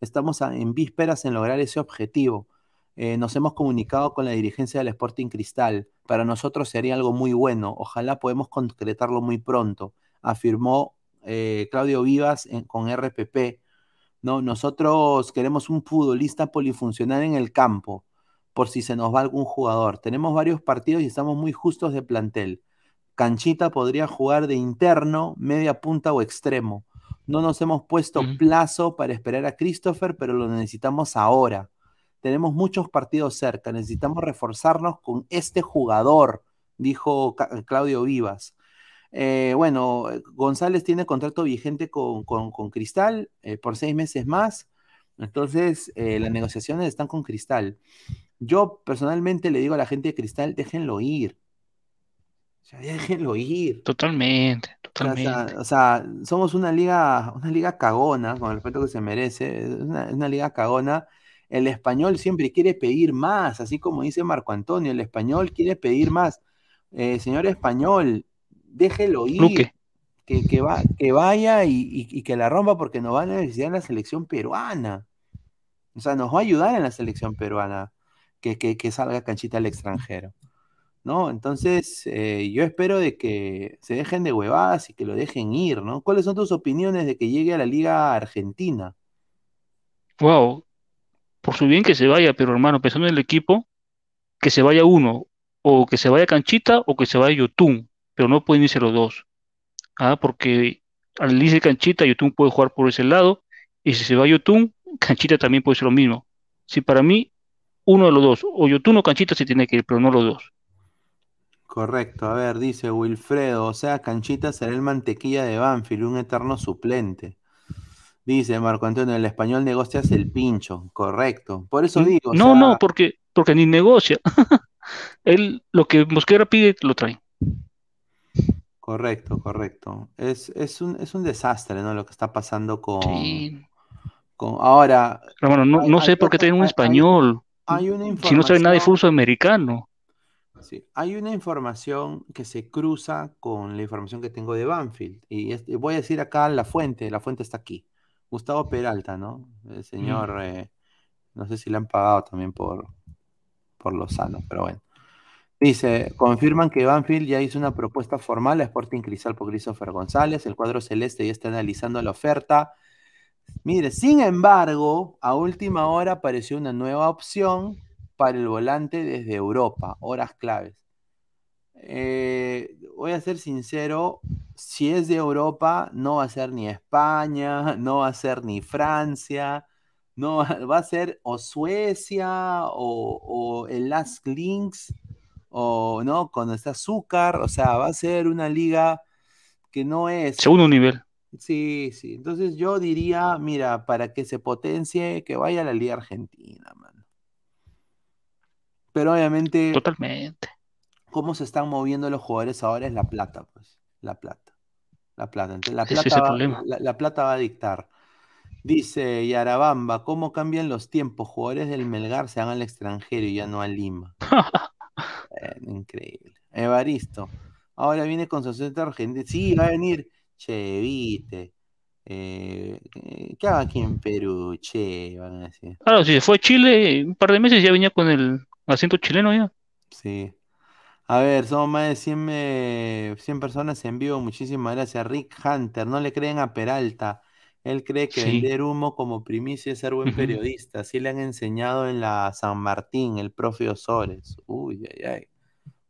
Estamos en vísperas en lograr ese objetivo. Eh, nos hemos comunicado con la dirigencia del Sporting Cristal. Para nosotros sería algo muy bueno. Ojalá podemos concretarlo muy pronto, afirmó eh, Claudio Vivas con RPP. ¿no? Nosotros queremos un futbolista polifuncional en el campo, por si se nos va algún jugador. Tenemos varios partidos y estamos muy justos de plantel. Canchita podría jugar de interno, media punta o extremo. No nos hemos puesto plazo para esperar a Christopher, pero lo necesitamos ahora. Tenemos muchos partidos cerca, necesitamos reforzarnos con este jugador, dijo Claudio Vivas. Eh, bueno, González tiene contrato vigente con, Cristal eh, por seis meses más. Entonces, eh, las negociaciones están con Cristal. Yo personalmente le digo a la gente de Cristal, déjenlo ir. O sea, déjenlo ir. Totalmente, totalmente. O sea, somos una liga, una liga cagona, con el respeto que se merece. Es una, una liga cagona. El español siempre quiere pedir más, así como dice Marco Antonio, el español quiere pedir más. señor español, déjelo ir. Que, que, va, que vaya y, que la rompa porque nos va a necesitar en la selección peruana. O sea, nos va a ayudar en la selección peruana que, que salga canchita al extranjero. ¿No? Entonces, eh, yo espero de que se dejen de huevadas y que lo dejen ir, ¿no? ¿Cuáles son tus opiniones de que llegue a la Liga Argentina? Wow, por su bien que se vaya, pero hermano, pensando en el equipo, que se vaya uno, o que se vaya Canchita o que se vaya Yotun pero no pueden irse los dos. ¿ah? Porque al irse Canchita, Yotun puede jugar por ese lado, y si se va Yotun, Canchita también puede ser lo mismo. Si para mí, uno de los dos, o Yotun o Canchita se tiene que ir, pero no los dos. Correcto, a ver, dice Wilfredo, o sea, Canchita será el mantequilla de Banfield, un eterno suplente. Dice Marco Antonio, el español negocia el pincho, correcto. Por eso digo. No, no, porque, porque ni negocia. <laughs> Él lo que Mosquera pide lo trae. Correcto, correcto. Es, es, un, es un desastre, ¿no? Lo que está pasando con. con ahora. Pero bueno, no, sé por qué traen un español. Hay, una si no sabe nada de fútbol americano. Sí, hay una información que se cruza con la información que tengo de Banfield. Y, voy a decir acá la fuente, la fuente está aquí. Gustavo Peralta, ¿no? El señor, mm. eh, no sé si le han pagado también por, por Lozano, pero bueno. Dice, confirman que Banfield ya hizo una propuesta formal a Sporting Cristal por Christopher González, el cuadro celeste ya está analizando la oferta. Mire, sin embargo, a última hora apareció una nueva opción para el volante desde Europa, horas claves. Eh, voy a ser sincero, si es de Europa, no va a ser ni España, <laughs> no va a ser ni Francia, no va a ser o Suecia o, el Last Links o no, con este azúcar, o sea, va a ser una liga que no es. Segundo nivel. Sí, sí. Entonces yo diría, mira, para que se potencie, que vaya a la Liga Argentina, mano. Pero obviamente. Totalmente. Cómo se están moviendo los jugadores ahora es la plata, pues. La plata. La plata. Entonces, la plata, va, la plata va a dictar. Dice Yarabamba, ¿cómo cambian los tiempos? Jugadores del Melgar se van al extranjero y ya no a Lima. <laughs> increíble. Evaristo, ahora viene con su acento argentino. Sí, va a venir. Che, viste. Eh, ¿Qué hago aquí en Perú? Che, van a decir. Claro, si se fue a Chile, un par de meses ya venía con el acento chileno ya. Sí. A ver, somos más de 100, 100 personas en vivo. Muchísimas gracias. Rick Hunter, no le creen a Peralta. Él cree que vender humo como primicia es ser buen periodista. Así le han enseñado en la San Martín, el profe Osores. Uy, ay, ay.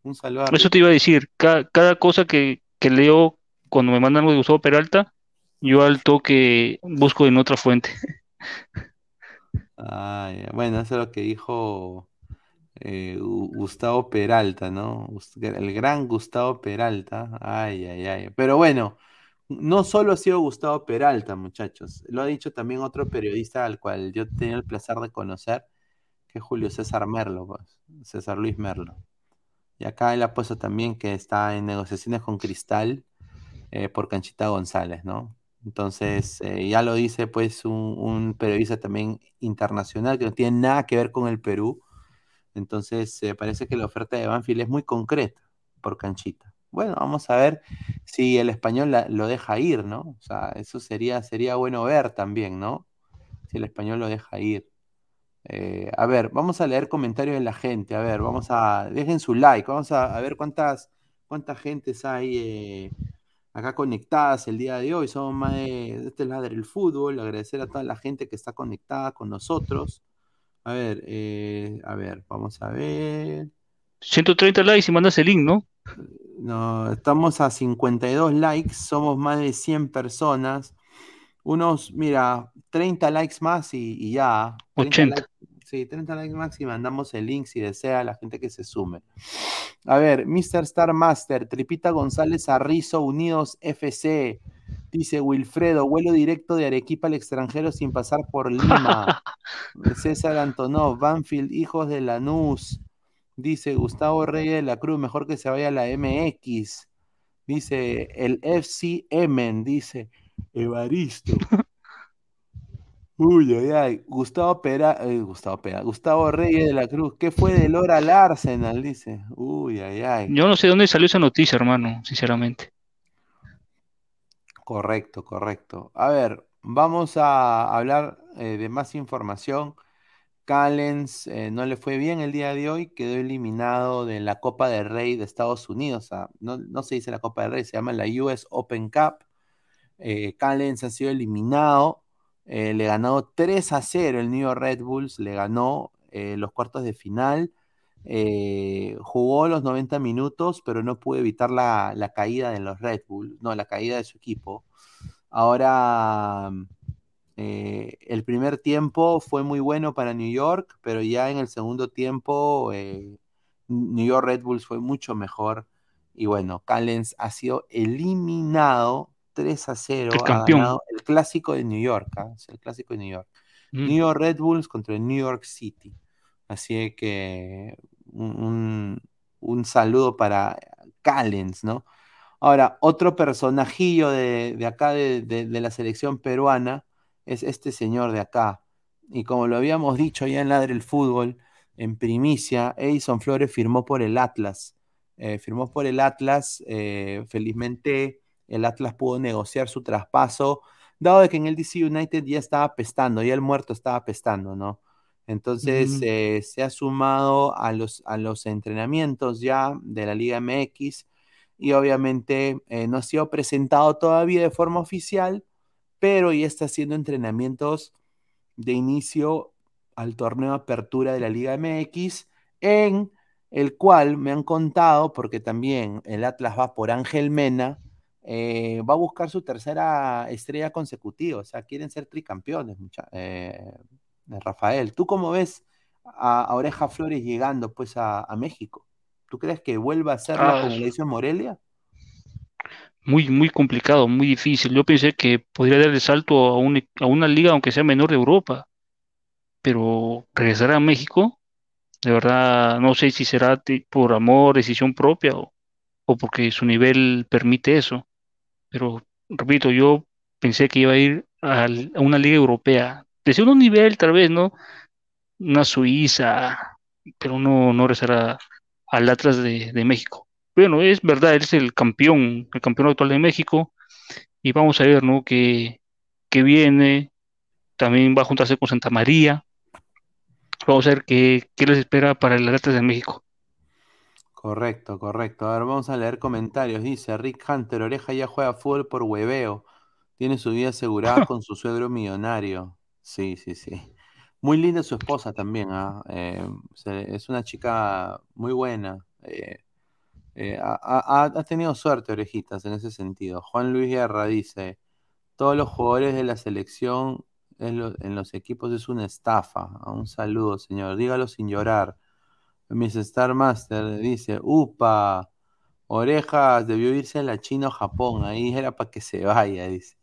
Un saludo. Eso te iba a decir. Cada, cosa que, leo cuando me mandan algo de Gustavo Peralta, yo al toque busco en otra fuente. bueno, eso es lo que dijo eh, Gustavo Peralta, ¿no? El gran Gustavo Peralta. Ay, ay, ay. Pero bueno. No solo ha sido Gustavo Peralta, muchachos, lo ha dicho también otro periodista al cual yo tenía el placer de conocer, que es Julio César Merlo, pues, César Luis Merlo. Y acá él ha puesto también que está en negociaciones con Cristal eh, por Canchita González, ¿no? Entonces, eh, ya lo dice pues un, periodista también internacional que no tiene nada que ver con el Perú. Entonces, eh, parece que la oferta de Banfield es muy concreta por Canchita. Bueno, vamos a ver si el español lo deja ir, ¿no? O sea, eso sería, sería bueno ver también, ¿no? Si el español lo deja ir. Eh, a ver, vamos a leer comentarios de la gente. A ver, vamos a. Dejen su like. Vamos a, ver cuántas, cuántas gentes hay acá conectadas el día de hoy. Somos más de. Este es del fútbol. Agradecer a toda la gente que está conectada con nosotros. A ver, eh, a ver, vamos a ver. 130 likes y mandas el link, ¿no? No, estamos a 52 likes, somos más de 100 personas. Unos, mira, 30 likes más y, ya. 80. Sí, 30 likes y mandamos el link si desea la gente que se sume. A ver, Mr. Star Master, Tripita González Arrizo, Unidos FC. Dice Wilfredo, vuelo directo de Arequipa al extranjero sin pasar por Lima. <laughs> César Antonov, Banfield, hijos de Lanús. Dice Gustavo Reyes de la Cruz, mejor que se vaya a la MX. Dice el FC Emen, dice Evaristo. Uy, ay, ay. Gustavo Pera, eh, Gustavo Pera, Gustavo Reyes de la Cruz, ¿qué fue de Lora al Arsenal? Dice. Uy, ay, ay. Yo no sé dónde salió esa noticia, hermano, sinceramente. Correcto, correcto. A ver, vamos a hablar eh, de más información. Callens eh, no le fue bien el día de hoy, quedó eliminado de la Copa del Rey de Estados Unidos. no, se dice la Copa del Rey, se llama la US Open Cup. Callens ha sido eliminado, eh, le ganó 3 a 0 el New York Red Bulls, le ganó los cuartos de final. jugó los 90 minutos, pero no pudo evitar la, la caída de los Red Bulls, no, la caída de su equipo. Ahora eh, el primer tiempo fue muy bueno para New York, pero ya en el segundo tiempo eh, New York Red Bulls fue mucho mejor Y bueno, Callens ha sido eliminado 3 a 0. El ha ganado el clásico de New York. Es el clásico de New York. Mm. New York Red Bulls contra el New York City. Así que un, un- un saludo para Callens, ¿no? Ahora, otro personajillo de, de acá de, de- de la selección peruana es este señor de acá. Y como lo habíamos dicho ya en Ladre el Fútbol, en primicia, Edison Flores firmó por el Atlas. Eh, firmó por el Atlas. eh, felizmente el Atlas pudo negociar su traspaso, dado de que en el DC United ya estaba pestando, ya el muerto estaba pestando, ¿no? Entonces eh, se ha sumado a los, a los entrenamientos ya de la Liga MX y obviamente eh, no ha sido presentado todavía de forma oficial, pero ya está haciendo entrenamientos de inicio al torneo Apertura de la Liga MX, en el cual me han contado, porque también el Atlas va por Ángel Mena, eh, va a buscar su tercera estrella consecutiva, o sea, quieren ser tricampeones, mucha- eh, Rafael. ¿Tú cómo ves a, a Oreja Flores llegando pues a, a México? ¿Tú crees que vuelva a hacerlo Ah, como lo hizo en Morelia? Muy, muy complicado, muy difícil. Yo pensé que podría dar el salto a, un- a una liga, aunque sea menor de Europa, pero regresar a México, de verdad, no sé si será por amor, decisión propia o, o porque su nivel permite eso. Pero, repito, yo pensé que iba a ir a una liga europea, de segundo nivel tal vez, ¿no? Una Suiza, pero no, no a- al Atlas de, de México. Bueno, es verdad, él es el campeón, el campeón actual de México, y vamos a ver, ¿no? Que, que viene, también va a juntarse con Santa María. Vamos a ver qué, qué les espera para el Atlas de México. Correcto, correcto. A ver, vamos a leer comentarios. Dice Rick Hunter, Oreja ya juega fútbol por hueveo. Tiene su vida asegurada <laughs> con su suegro millonario. Sí, sí, sí. Muy linda su esposa también, ¿ah? Eh, es una chica muy buena. Eh, eh, ha, ha- ha tenido suerte, orejitas, en ese sentido. Juan Luis Guerra dice, todos los jugadores de la selección en, lo- en los equipos es una estafa. Un saludo, señor. Dígalo sin llorar. Miss Star Master dice, upa, orejas, debió irse a la China o Japón, ahí era para que se vaya, dice.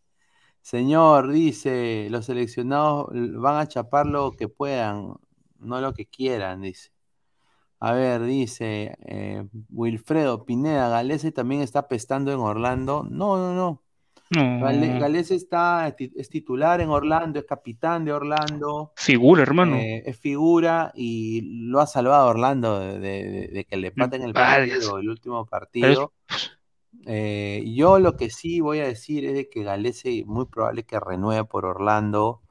Señor, dice, los seleccionados van a chapar lo que puedan, no lo que quieran, dice. A ver, dice eh, Wilfredo Pineda, Galese también está pestando en Orlando. No, no, no. Gale- No, está, es titular en Orlando, es capitán de Orlando. figura, hermano. Eh, es figura y lo ha salvado Orlando de, de- de que le empaten el Varias. partido, el último partido. Eh, yo lo que sí voy a decir es de que Galese muy probable que renueve por Orlando.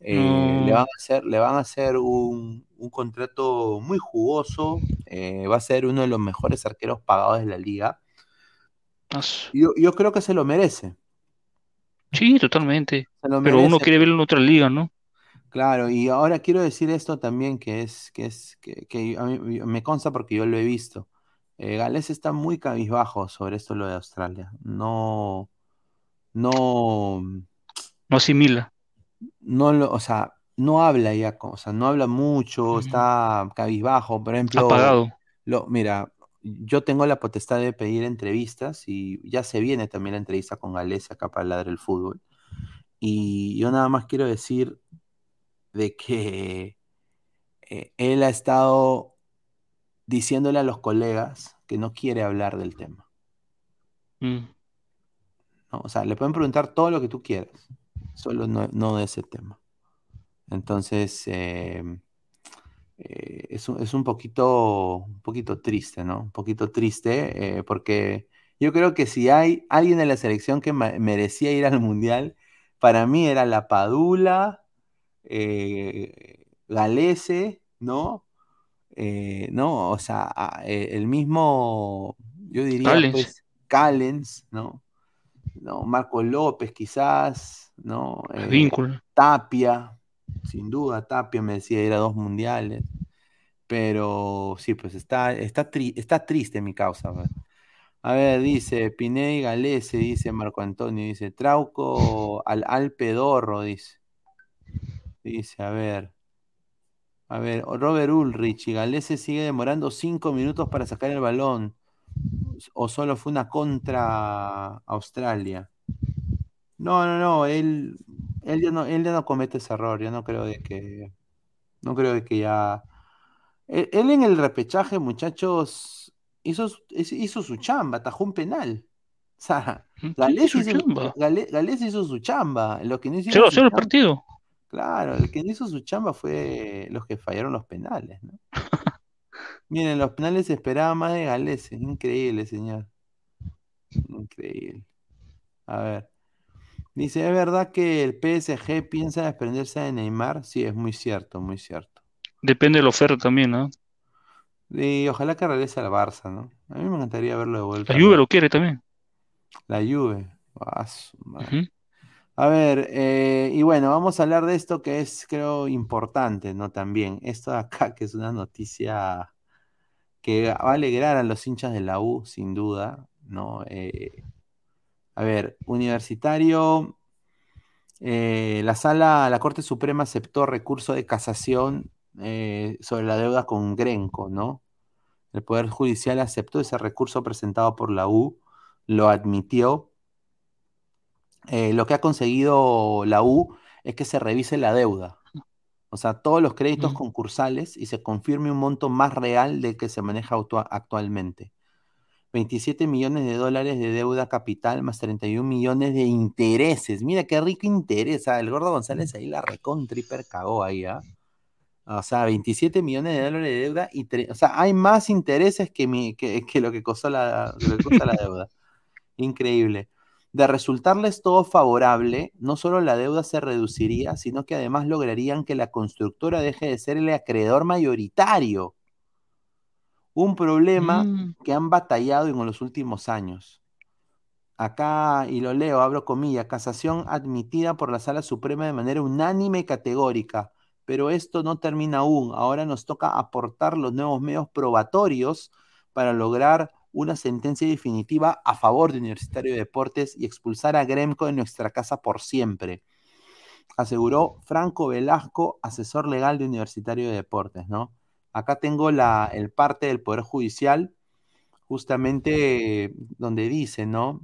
Eh, No. le van a hacer, le van a hacer un, un contrato muy jugoso. va a ser uno de los mejores arqueros pagados de la liga. Yo, yo creo que se lo merece. Sí, totalmente. Pero uno quiere verlo en otra liga, ¿no? Claro, y ahora quiero decir esto también que es, que es, que, que a mí me consta porque yo lo he visto. Eh, Gales está muy cabizbajo sobre esto lo de Australia. No, no, No asimila. no lo, o sea, no habla ya, o sea, no habla mucho, está cabizbajo. Por ejemplo, Apagado. lo, mira, yo tengo la potestad de pedir entrevistas y ya se viene también la entrevista con Gales acá para Ladre el Fútbol. Y yo nada más quiero decir de que eh, él ha estado diciéndole a los colegas que no quiere hablar del tema. Mm. ¿no? O sea, le pueden preguntar todo lo que tú quieras, solo no, no de ese tema. Entonces, eh, eh, es, un, es un poquito, un poquito triste, ¿no? Un poquito triste, eh, porque yo creo que si hay alguien en la selección que merecía ir al Mundial, para mí era la Padula, eh, Galese, ¿no? Eh, ¿no? O sea, a- eh, el mismo, yo diría, Callens. pues, Callens, ¿no? ¿no? Marco López, quizás, ¿no? Vínculo. Tapia, sin duda, Tapia merecía ir a dos mundiales. Pero sí, pues está, está, tri- está triste mi causa. A ver, dice Pineda y Galese, dice Marco Antonio, dice Trauco al, al pedorro, dice. Dice, a ver. A ver, Robert Ulrich y Galese sigue demorando cinco minutos para sacar el balón. o solo fue una contra Australia. No, no, no, él, él ya no, él ya no comete ese error, yo no creo de que, no creo de que ya. Él, él en el repechaje, muchachos, hizo, su- hizo su chamba, atajó un penal. O sea, su hizo, chamba. Gale- Galés hizo su chamba. Lo que no su el chamba- partido. Claro, el que no hizo su chamba fue los que fallaron los penales, ¿no? <laughs> Miren, los penales se esperaba más de Galés. Es increíble, señor. Increíble. A ver. Dice, ¿es verdad que el PSG piensa desprenderse de Neymar? Sí, es muy cierto, muy cierto. Depende de la oferta también, ¿no? Y ojalá que regrese al Barça, ¿no? A mí me encantaría verlo de vuelta. La Juve lo quiere también. La Juve. Ah. A ver, eh, y bueno, vamos a hablar de esto que es, creo, importante, ¿no? También, esto de acá, que es una noticia que va a alegrar a los hinchas de la U, sin duda, ¿no? Eh, a ver, Universitario, eh, la sala, la Corte Suprema aceptó recurso de casación eh, sobre la deuda con Grenco, ¿no? El Poder Judicial aceptó ese recurso presentado por la U, lo admitió. Eh, lo que ha conseguido la U es que se revise la deuda. O sea, todos los créditos Mm. concursales y se confirme un monto más real del que se maneja actualmente. 27 millones de dólares de deuda capital más 31 millones de intereses. Mira qué rico interés. ah, El gordo González ahí la recontra hiper cagó ahí, ¿ah? O sea, 27 millones de dólares de deuda y o sea, hay más intereses que, que, lo que costó la deuda. Increíble. De resultarles todo favorable, no solo la deuda se reduciría, sino que además lograrían que la constructora deje de ser el acreedor mayoritario. Un problema Mm, que han batallado en los últimos años. Acá, y lo leo, abro comillas, casación admitida por la Sala Suprema de manera unánime y categórica, pero esto no termina aún. Ahora nos toca aportar los nuevos medios probatorios para lograr una sentencia definitiva a favor de Universitario de Deportes y expulsar a Gremco de nuestra casa por siempre, aseguró Franco Velasco, asesor legal de Universitario de Deportes, ¿no? Acá tengo la, el parte del Poder Judicial, justamente donde dice, ¿no?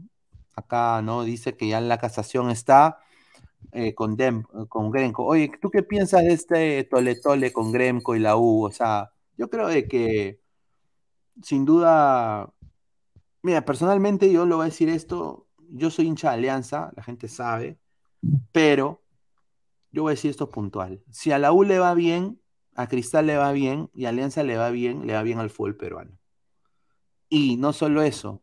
Acá, ¿no? Dice que ya la casación está eh, con, Dem- con Gremco. Oye, ¿tú qué piensas de este tole-tole con Gremco y la U? O sea, yo creo de que, sin duda, mira, personalmente yo lo voy a decir esto, yo soy hincha de Alianza, la gente sabe, pero yo voy a decir esto puntual. Si a la U le va bien, a Cristal le va bien y a Alianza le va bien, le va bien al fútbol peruano. Y no solo eso,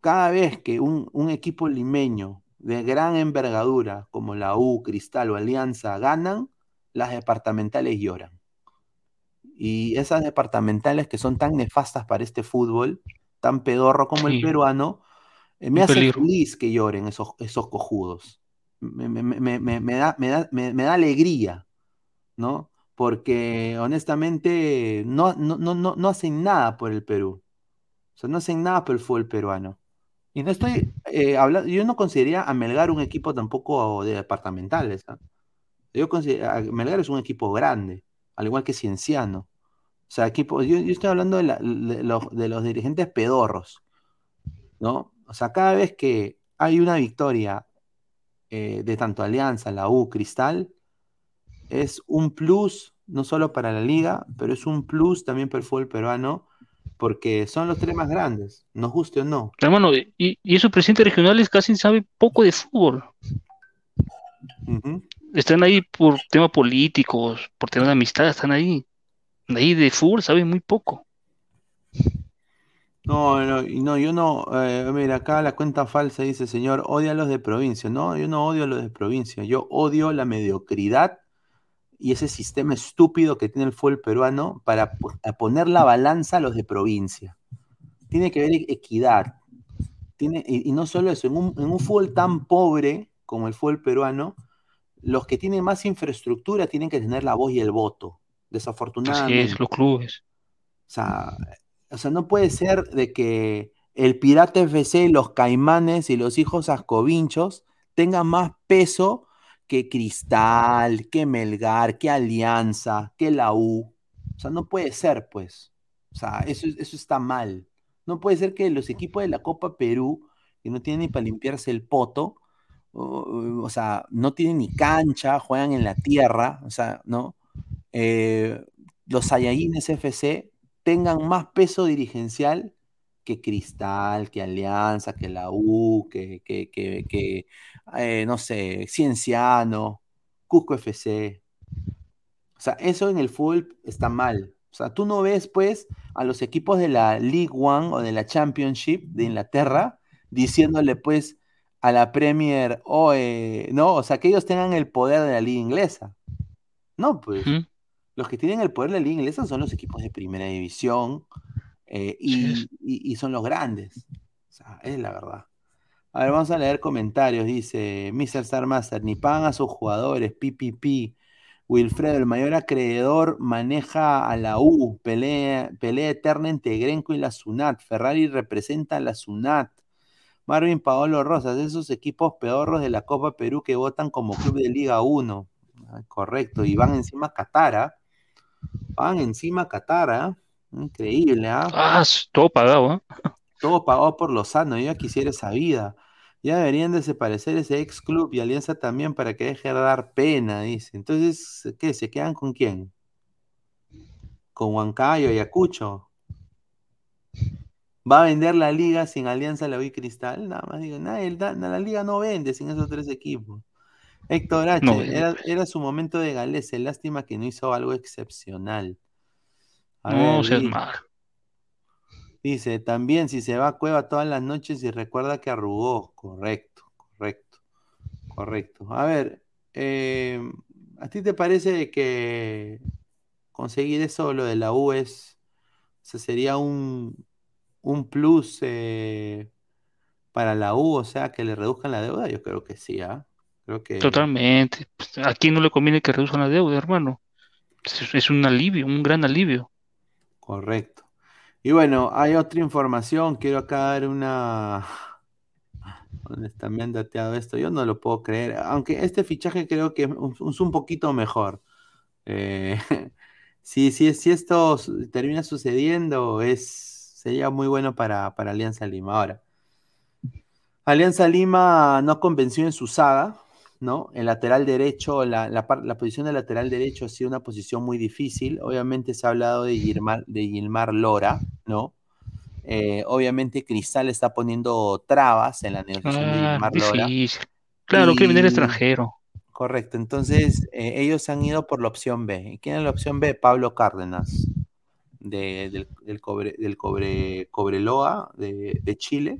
cada vez que un, un equipo limeño de gran envergadura como la U, Cristal o Alianza ganan, las departamentales lloran. Y esas departamentales que son tan nefastas para este fútbol, tan pedorro como el peruano, eh, me Un hace peligro. feliz que lloren esos, esos cojudos. Me, me- me- da, me, da, me da alegría, ¿no? Porque honestamente no, no, no, no, hacen nada por el Perú. O sea, no hacen nada por el fútbol peruano. Y no estoy eh, hablando, yo no consideraría a Melgar un equipo tampoco de departamentales. ¿ah? Yo considero, Melgar es un equipo grande, al igual que Cienciano. O sea, equipo, yo, estoy hablando de, la- de los, de los dirigentes pedorros, ¿no? O sea, cada vez que hay una victoria eh, de tanto Alianza, la U, Cristal, es un plus, no solo para la liga, pero es un plus también para el fútbol peruano, porque son los tres más grandes, nos guste o no. Hermano, y, y esos presidentes regionales casi saben poco de fútbol. Están ahí por temas políticos, por temas de amistad, están ahí. Ahí de fútbol saben muy poco. No, no, y no, yo no, eh, mira, acá la cuenta falsa dice, señor, odia a los de provincia. No, yo no odio a los de provincia, yo odio la mediocridad y ese sistema estúpido que tiene el fútbol peruano para poner la balanza a los de provincia. Tiene que haber e- equidad. Tiene, y, y no solo eso, en un, en un fútbol tan pobre como el fútbol peruano, los que tienen más infraestructura tienen que tener la voz y el voto. Así Desafortunadamente. es, los clubes. O sea, o sea, no puede ser de que el Pirata FC, los Caimanes y los hijos Ascovinchos tengan más peso que Cristal, que Melgar, que Alianza, que la U. O sea, no puede ser, pues. O sea, eso, eso está mal. No puede ser que los equipos de la Copa Perú, que no tienen ni para limpiarse el poto, o, sea, no tienen ni cancha, juegan en la tierra, o sea, ¿no? Eh, los Saiyajines FC tengan más peso dirigencial que Cristal, que Alianza, que la U, que, que, que, que eh, no sé, Cienciano, Cusco FC. O sea, eso en el fútbol está mal. O sea, tú no ves, pues, a los equipos de la League One o de la Championship de Inglaterra diciéndole, pues, a la Premier, oh, no, o sea, que ellos tengan el poder de la liga inglesa. No, pues. Los que tienen el poder de la liga inglesa son los equipos de primera división eh, y, Sí. y- y son los grandes. O sea, es la verdad. A ver, vamos a leer comentarios. Dice Mr. Star Master, ni pagan a sus jugadores, PPP. Wilfredo, el mayor acreedor, maneja a la U, pelea, pelea eterna entre Grenco y la Sunat. Ferrari representa a la Sunat. Marvin Paolo Rosas, esos equipos pedorros de la Copa Perú que votan como club de Liga 1. Ah, correcto, y van encima a Qatar, ¿ah? Van encima a Qatar, ¿ah? Increíble, ¿ah? Ah, todo pagado, ¿ah? Todo pagado por Lozano, yo ya quisiera esa vida. Ya deberían desaparecer ese ex club y Alianza también para que deje de dar pena, dice. Entonces, ¿qué? ¿Se quedan con quién? ¿Con Huancayo, Ayacucho? ¿Va a vender la liga sin Alianza La y Cristal? Nada más digo, nada, el- la liga no vende sin esos tres equipos. Héctor H, No, era, era su momento de Galese, lástima que no hizo algo excepcional. A No ver, seas di- mal. Dice, también si se va a cueva todas las noches y recuerda que arrugó. Correcto, correcto, correcto. A ver, eh, ¿a ti te parece que conseguir eso, lo de la U, es, o sea, sería un, un plus eh, para la U, o sea, que le reduzcan la deuda? Yo creo que sí, ¿ah? Creo que Totalmente. Pues, ¿A quién no le conviene que reduzcan la deuda, hermano? Es un alivio, un gran alivio. Correcto. Y bueno, hay otra información, quiero acá dar una... ¿Dónde está? Me dateado esto, yo no lo puedo creer, aunque este fichaje creo que es un, poquito mejor. Eh, <laughs> si, si, esto termina sucediendo, es, sería muy bueno para, para Alianza Lima. Ahora, Alianza Lima no convenció en su saga, ¿no? El lateral derecho, la, la, la posición de lateral derecho ha sido una posición muy difícil. Obviamente se ha hablado de Gilmar, de Gilmar Lora, ¿no? Eh, obviamente Cristal está poniendo trabas en la negociación de Ah, Gilmar Lora. difícil. Claro, Y- extranjero. Correcto, entonces eh, ellos han ido por la opción B. ¿Y quién es la opción B? Pablo Cárdenas, de- del, del cobre, del cobre, Cobreloa de, de Chile,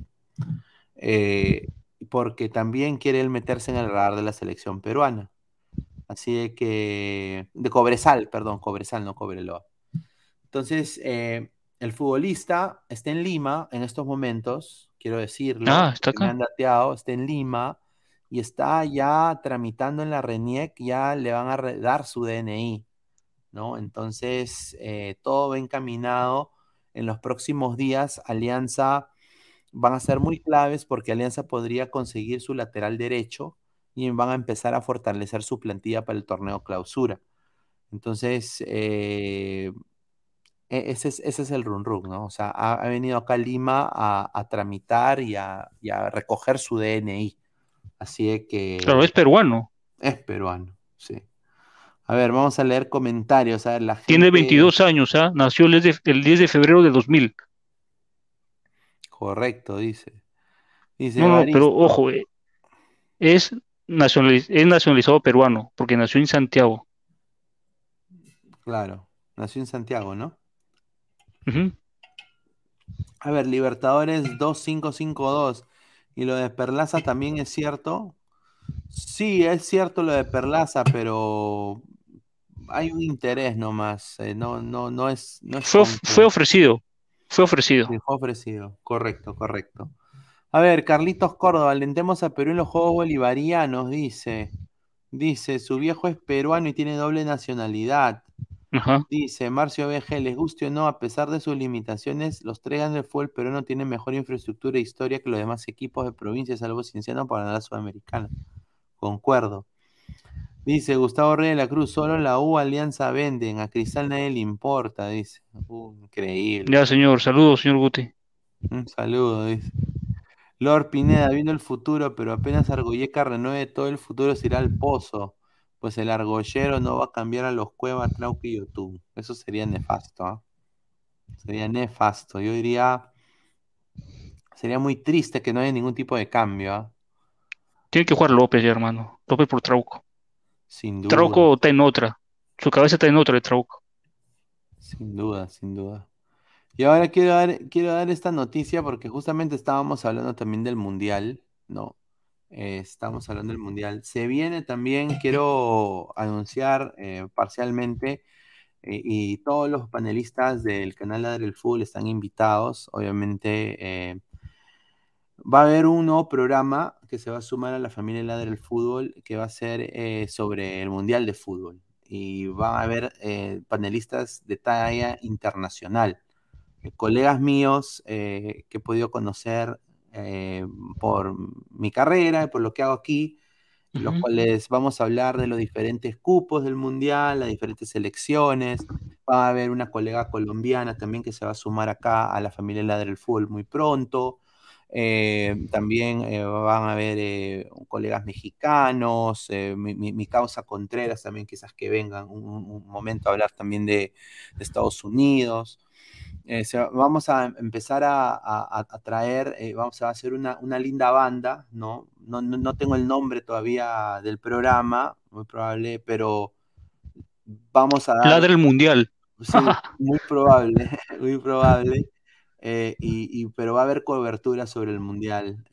eh, porque también quiere él meterse en el radar de la selección peruana. Así de que, de Cobresal, perdón, Cobresal, no Cobreloa. Entonces, eh, el futbolista está en Lima en estos momentos, quiero decirlo, Ah, está acá. han dateado, está en Lima y está ya tramitando en la RENIEC, ya le van a dar su DNI, ¿no? Entonces, eh, todo va encaminado. En los próximos días, Alianza van a ser muy claves porque Alianza podría conseguir su lateral derecho y van a empezar a fortalecer su plantilla para el torneo clausura. Entonces, eh, e- ese es, ese es el run run, ¿no? O sea, ha, ha venido acá a Lima a, a tramitar y a, y a recoger su DNI. Así que Claro, es peruano. es peruano, sí. A ver, vamos a leer comentarios. A ver, la Tiene gente- 22 años, ¿ah? Nació el 10 de, el 10 de febrero de 2000. Correcto, dice. Dice No, no, pero ojo, eh, es, nacionaliz- es nacionalizado peruano, porque nació en Santiago. Claro, nació en Santiago, ¿no? A ver, Libertadores 2552. ¿Y lo de Perlaza también es cierto? Sí, es cierto lo de Perlaza, pero hay un interés nomás. eh, no, no, no es, no es Fue, fue ofrecido, fue ofrecido. Sí, fue ofrecido. Correcto, correcto. A ver, Carlitos Córdoba, alentemos a Perú en los Juegos Bolivarianos, dice. Dice, su viejo es peruano y tiene doble nacionalidad. Ajá. Dice Marcio BG, les guste o no, a pesar de sus limitaciones, los tres grandes fútbol peruano tienen mejor infraestructura e historia que los demás equipos de provincia, salvo Cienciano para la Sudamericana. Concuerdo. Dice Gustavo Rey de la Cruz, solo la U Alianza venden, a Cristal nadie le importa, dice. Uh, increíble. Ya, señor, saludos, señor Guti. Un saludo, dice. Lord Pineda, viendo el futuro, pero apenas Argoyeca renueve todo el futuro se irá al pozo, pues el argollero no va a cambiar a los Cuevas, Trauque y YouTube. Eso sería nefasto, ¿ah? Sería nefasto. Yo diría, sería muy triste que no haya ningún tipo de cambio, ¿ah? Tiene que jugar López ya, hermano. López por Trauco. Sin duda. Trauco está en otra. Su cabeza está en otra de Trauco. Sin duda, sin duda. Y ahora quiero dar, quiero dar esta noticia porque justamente estábamos hablando también del Mundial, ¿no? Eh, estamos hablando del Mundial. Se viene también, quiero anunciar eh, parcialmente, eh, y todos los panelistas del canal Ladre del Fútbol están invitados. Obviamente, va a haber un nuevo programa que se va a sumar a la familia Ladre del Fútbol, que va a ser sobre el Mundial de Fútbol. Y va a haber panelistas de talla internacional. colegas míos que he podido conocer eh, por mi carrera y por lo que hago aquí, en los cuales vamos a hablar de los diferentes cupos del mundial, las diferentes selecciones. Va a haber una colega colombiana también que se va a sumar acá a la familia Ladre del Fútbol muy pronto. Eh, también eh, van a haber colegas mexicanos, mi, causa Contreras también quizás que vengan un, momento a hablar también de, de Estados Unidos. Eh, vamos a empezar a, traer, eh, vamos a hacer una, linda banda, ¿no? No, tengo el nombre todavía del programa, muy probable, pero vamos a dar... Ladra el Mundial. Sí, muy probable, <laughs> muy probable. Eh, y, pero va a haber cobertura sobre el Mundial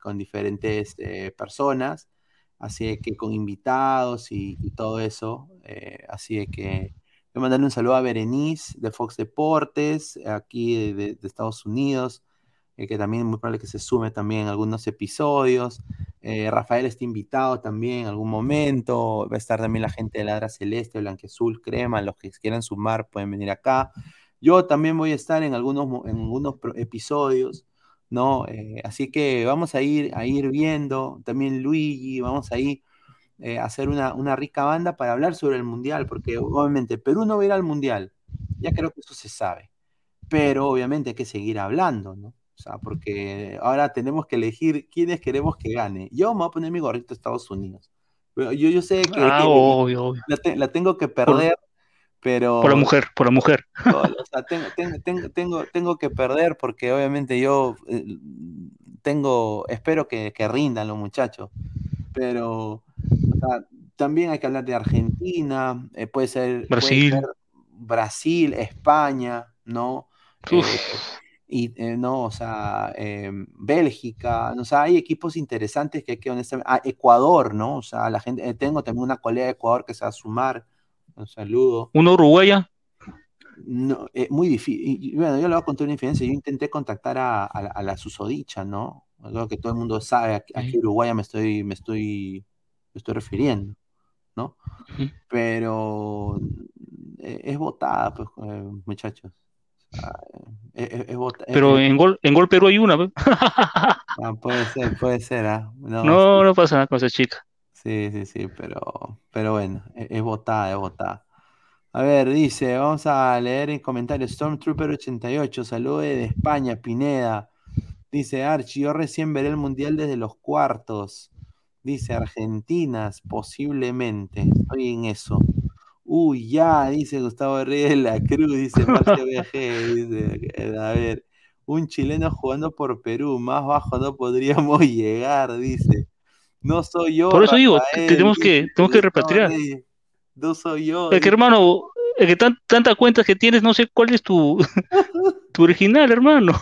con diferentes personas, así que con invitados y, todo eso, así que Quiero mandarle un saludo a Berenice de Fox Deportes, aquí de, Estados Unidos, eh, que también es muy probable que se sume también en algunos episodios. Eh, Rafael está invitado también en algún momento. Va a estar también la gente de Ladra Celeste, Blanquezul, Crema. Los que quieran sumar pueden venir acá. Yo también voy a estar en algunos, en algunos episodios. ¿no? Eh, así que vamos a ir, a ir viendo, también Luigi, vamos a ir eh, hacer una, rica banda para hablar sobre el Mundial, porque obviamente Perú no va a ir al Mundial, ya creo que eso se sabe, pero obviamente hay que seguir hablando, ¿no? O sea, porque ahora tenemos que elegir quiénes queremos que gane. Yo me voy a poner mi gorrito a Estados Unidos. Yo, yo sé que, ah, La, tengo que perder, pero... Por la mujer, por la mujer. <laughs> o sea, tengo, tengo, tengo, que perder porque obviamente yo eh, tengo, espero que, que rindan los muchachos, pero también hay que hablar de Argentina, eh, puede, ser, Brasil. Brasil, España, ¿no? Eh, y eh, no, o sea, em, Bélgica, o sea, hay equipos interesantes que hay que honestamente, ah, Ecuador, ¿no? O sea, la gente, tengo también una colega de Ecuador que se va a sumar, un saludo. ¿Una uruguaya? No, muy difícil. Bueno, yo le voy a contar una infidencia. Yo intenté contactar a, la susodicha, ¿no? Creo que todo el mundo sabe a, qué uruguaya me estoy, me estoy estoy refiriendo, ¿no? Pero eh, es votada, pues, eh, muchachos. es, Pero en gol, en gol Perú hay una, ah, puede ser, puede ser, ¿ah? <laughs> No, no, pasa nada con esa chica. Sí, sí, sí, pero, pero bueno, e, es, votada, es votada. A ver, dice, vamos a leer en comentarios. Stormtrooper88, saludos de España, Pineda. Dice Archie, yo recién veré el mundial desde los cuartos. Dice Argentinas, posiblemente. Estoy en eso. Uy, ya, dice Gustavo Reyes de la Cruz, dice Marcio Viaje, <laughs> dice, a ver, un chileno jugando por Perú, más bajo no podríamos <laughs> llegar, dice. No soy yo. Por eso digo, tenemos que, tenemos que repatriar. No soy yo. Es que hermano, es que tantas cuentas que tienes, no sé cuál es tu, <laughs> tu original, hermano.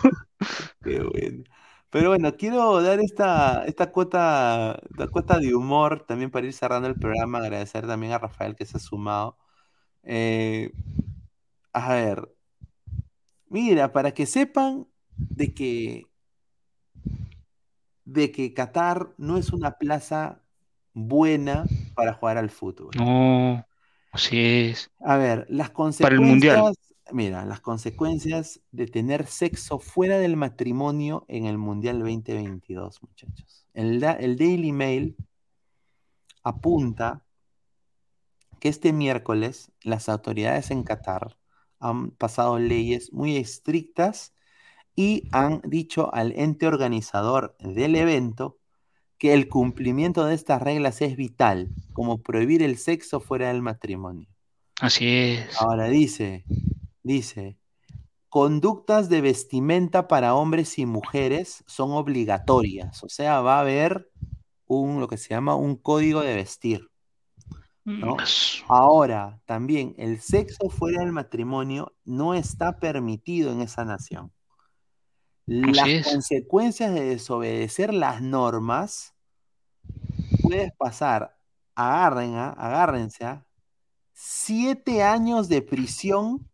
Qué bueno. Pero bueno, quiero dar esta, esta cuota, esta cuota de humor también para ir cerrando el programa. Agradecer también a Rafael que se ha sumado. Eh, a ver, mira, para que sepan de que, de que Qatar no es una plaza buena para jugar al fútbol. No, así es. A ver, las consecuencias. Para el mundial mira, las consecuencias de tener sexo fuera del matrimonio en el Mundial 2022, muchachos. El, el Daily Mail apunta que este miércoles las autoridades en Qatar han pasado leyes muy estrictas y han dicho al ente organizador del evento que el cumplimiento de estas reglas es vital, como prohibir el sexo fuera del matrimonio. Así es. Ahora dice, dice, conductas de vestimenta para hombres y mujeres son obligatorias, o sea, va a haber un, lo que se llama un código de vestir. ¿no? Pues, Ahora, también el sexo fuera del matrimonio no está permitido en esa nación. Las consecuencias de desobedecer las normas puedes pasar, agarren, a- agárrense, a siete años de prisión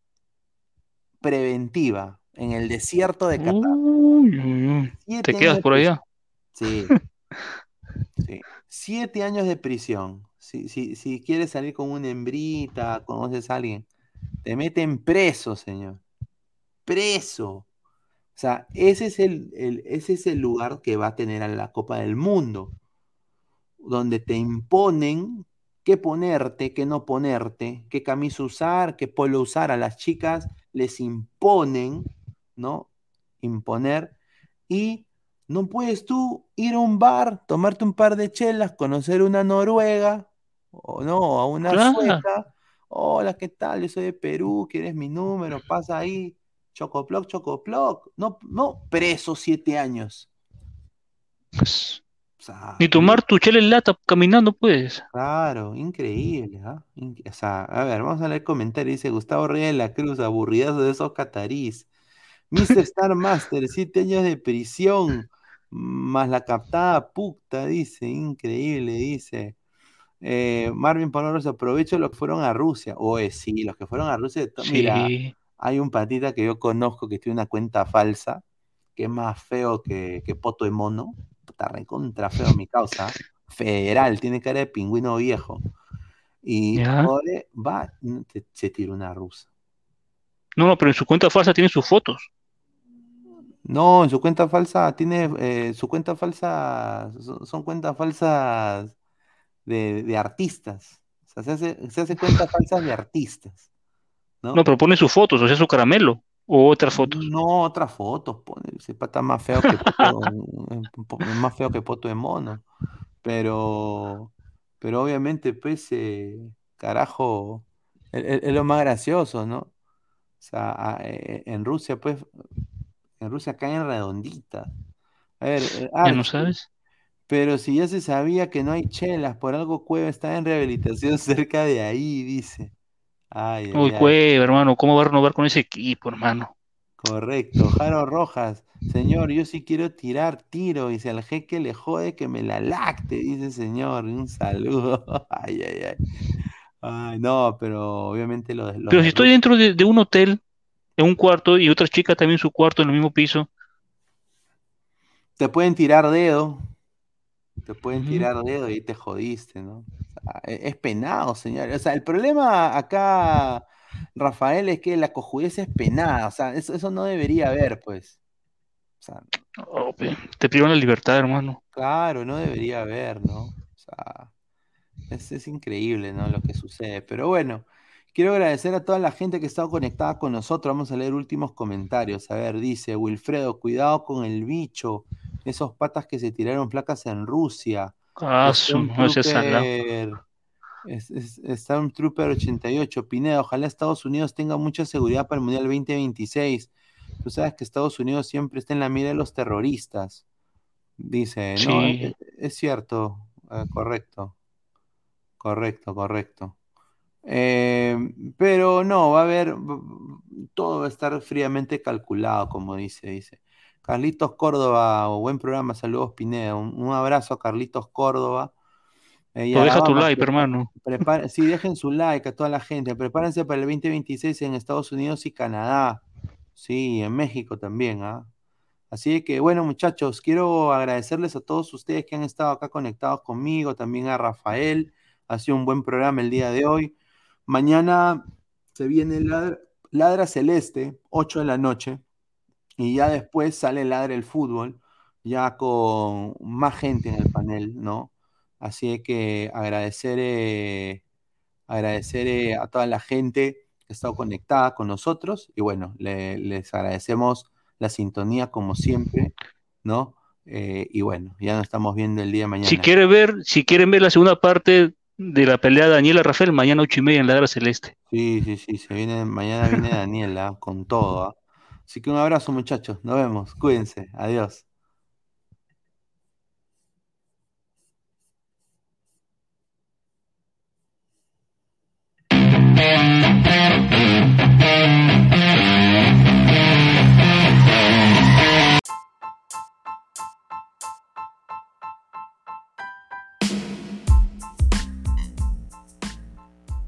preventiva en el desierto de Qatar. uy, uy, uy. Siete ¿Te quedas por allá? Sí. <laughs> Sí. Siete años de prisión. Si, si, si quieres salir con una hembrita, conoces a alguien, te meten preso, señor. Preso. O sea, ese es el, el- ese es el lugar que va a tener a la Copa del Mundo, donde te imponen qué ponerte, qué no ponerte, qué camisa usar, qué polo usar. A las chicas les imponen, ¿no? Imponer. Y no puedes tú ir a un bar, tomarte un par de chelas, conocer una noruega, o no, a una Claro. sueca. Hola, ¿qué tal? Yo soy de Perú, ¿quieres mi número? Pasa ahí. Chocoploc, chocoploc. No, no, preso siete años. Pues, O sea, Ni tomar tu chela en lata caminando, pues. Claro, increíble. Inc- o sea, a ver, vamos a leer comentarios. Dice Gustavo Reyes de la Cruz, aburridazo de esos catarís. Mr. <laughs> Star Master, siete años de prisión, más la captada puta, dice, increíble, dice. Eh, Marvin Paloros, aprovecho los que fueron a Rusia. Oye, sí, los que fueron a Rusia. to- Mira, Sí. Hay un patita que yo conozco que tiene una cuenta falsa, que es más feo que, que poto de mono. Está recontra feo mi causa. Federal, tiene cara de pingüino viejo. Y joder, va, se, se tira una rusa. No, no, pero en su cuenta falsa tiene sus fotos. No, en su cuenta falsa tiene, eh, su cuenta falsa, son, son cuentas falsas de, de artistas. O sea, se hace, se hace cuentas <laughs> falsas de artistas. ¿No? No, pero pone sus fotos, o sea, su caramelo. O otras fotos. No, otras fotos, pone. Ese pata más feo que poto, <laughs> más feo que poto de mono. Pero, pero obviamente, pues, eh, carajo, es, lo más gracioso, ¿no? O sea, a- eh, en Rusia, pues, en Rusia caen redonditas. A ver, eh, Ya no sabes. pero si ya se sabía que no hay chelas, por algo Cueva está en rehabilitación <laughs> cerca de ahí, dice. Ay, Uy, ay. Cueva, hermano, ¿cómo va a renovar con ese equipo, hermano? Correcto, Jaro Rojas, señor, yo sí quiero tirar tiro y si al jeque le jode que me la lacte, dice señor, un saludo. <laughs> Ay, ay, ay. Ay, no, pero obviamente lo los Pero si estoy dentro de, de un hotel, en un cuarto, y otra chica también en su cuarto, en el mismo piso. te pueden tirar dedo, te pueden tirar dedo y te jodiste, ¿no? O sea, e- es penado, señor. O sea, el problema acá, Rafael, es que la cojudez es penada, o sea, eso, eso no debería haber, pues. O sea, Oh, te privan la libertad, hermano. Claro, no debería haber, ¿no? O sea, es, es increíble, ¿no? Lo que sucede. Pero bueno, quiero agradecer a toda la gente que ha estado conectada con nosotros. Vamos a leer últimos comentarios. A ver, dice Wilfredo, cuidado con el bicho. Esos patas que se tiraron placas en Rusia. Ah, no es- Stormtrooper 88, Pineda, ojalá Estados Unidos tenga mucha seguridad para el Mundial 2026. Tú sabes que Estados Unidos siempre está en la mira de los terroristas. Dice, no, Sí. es, es cierto, eh, correcto, correcto, correcto. Eh, pero no, va a haber, todo va a estar fríamente calculado, como dice, dice. Carlitos Córdoba, buen programa, saludos Pineda, un, un abrazo a Carlitos Córdoba. Eh, deja tu like, hermano. prepara- sí, <laughs> dejen su like a toda la gente. Prepárense para el 2026 en Estados Unidos y Canadá. Sí, en México también, ¿ah? Así que, bueno, muchachos, quiero agradecerles a todos ustedes que han estado acá conectados conmigo, también a Rafael. Ha sido un buen programa el día de hoy. Mañana se viene Ladra, Ladra Celeste, 8 de la noche, y ya después sale Ladra el Fútbol, ya con más gente en el panel, ¿no? Así que agradecer, eh, agradecer eh, a toda la gente que ha estado conectada con nosotros y bueno, le- les agradecemos la sintonía como siempre, ¿no? Eh, y bueno, ya nos estamos viendo el día de mañana. Si quiere ver, si quieren ver la segunda parte de la pelea de Daniela Rafael, mañana ocho y media en la Hora Celeste. Sí, sí, sí, se viene, mañana viene Daniela <laughs> con todo. ¿ah? Así que un abrazo, muchachos. Nos vemos. Cuídense. Adiós.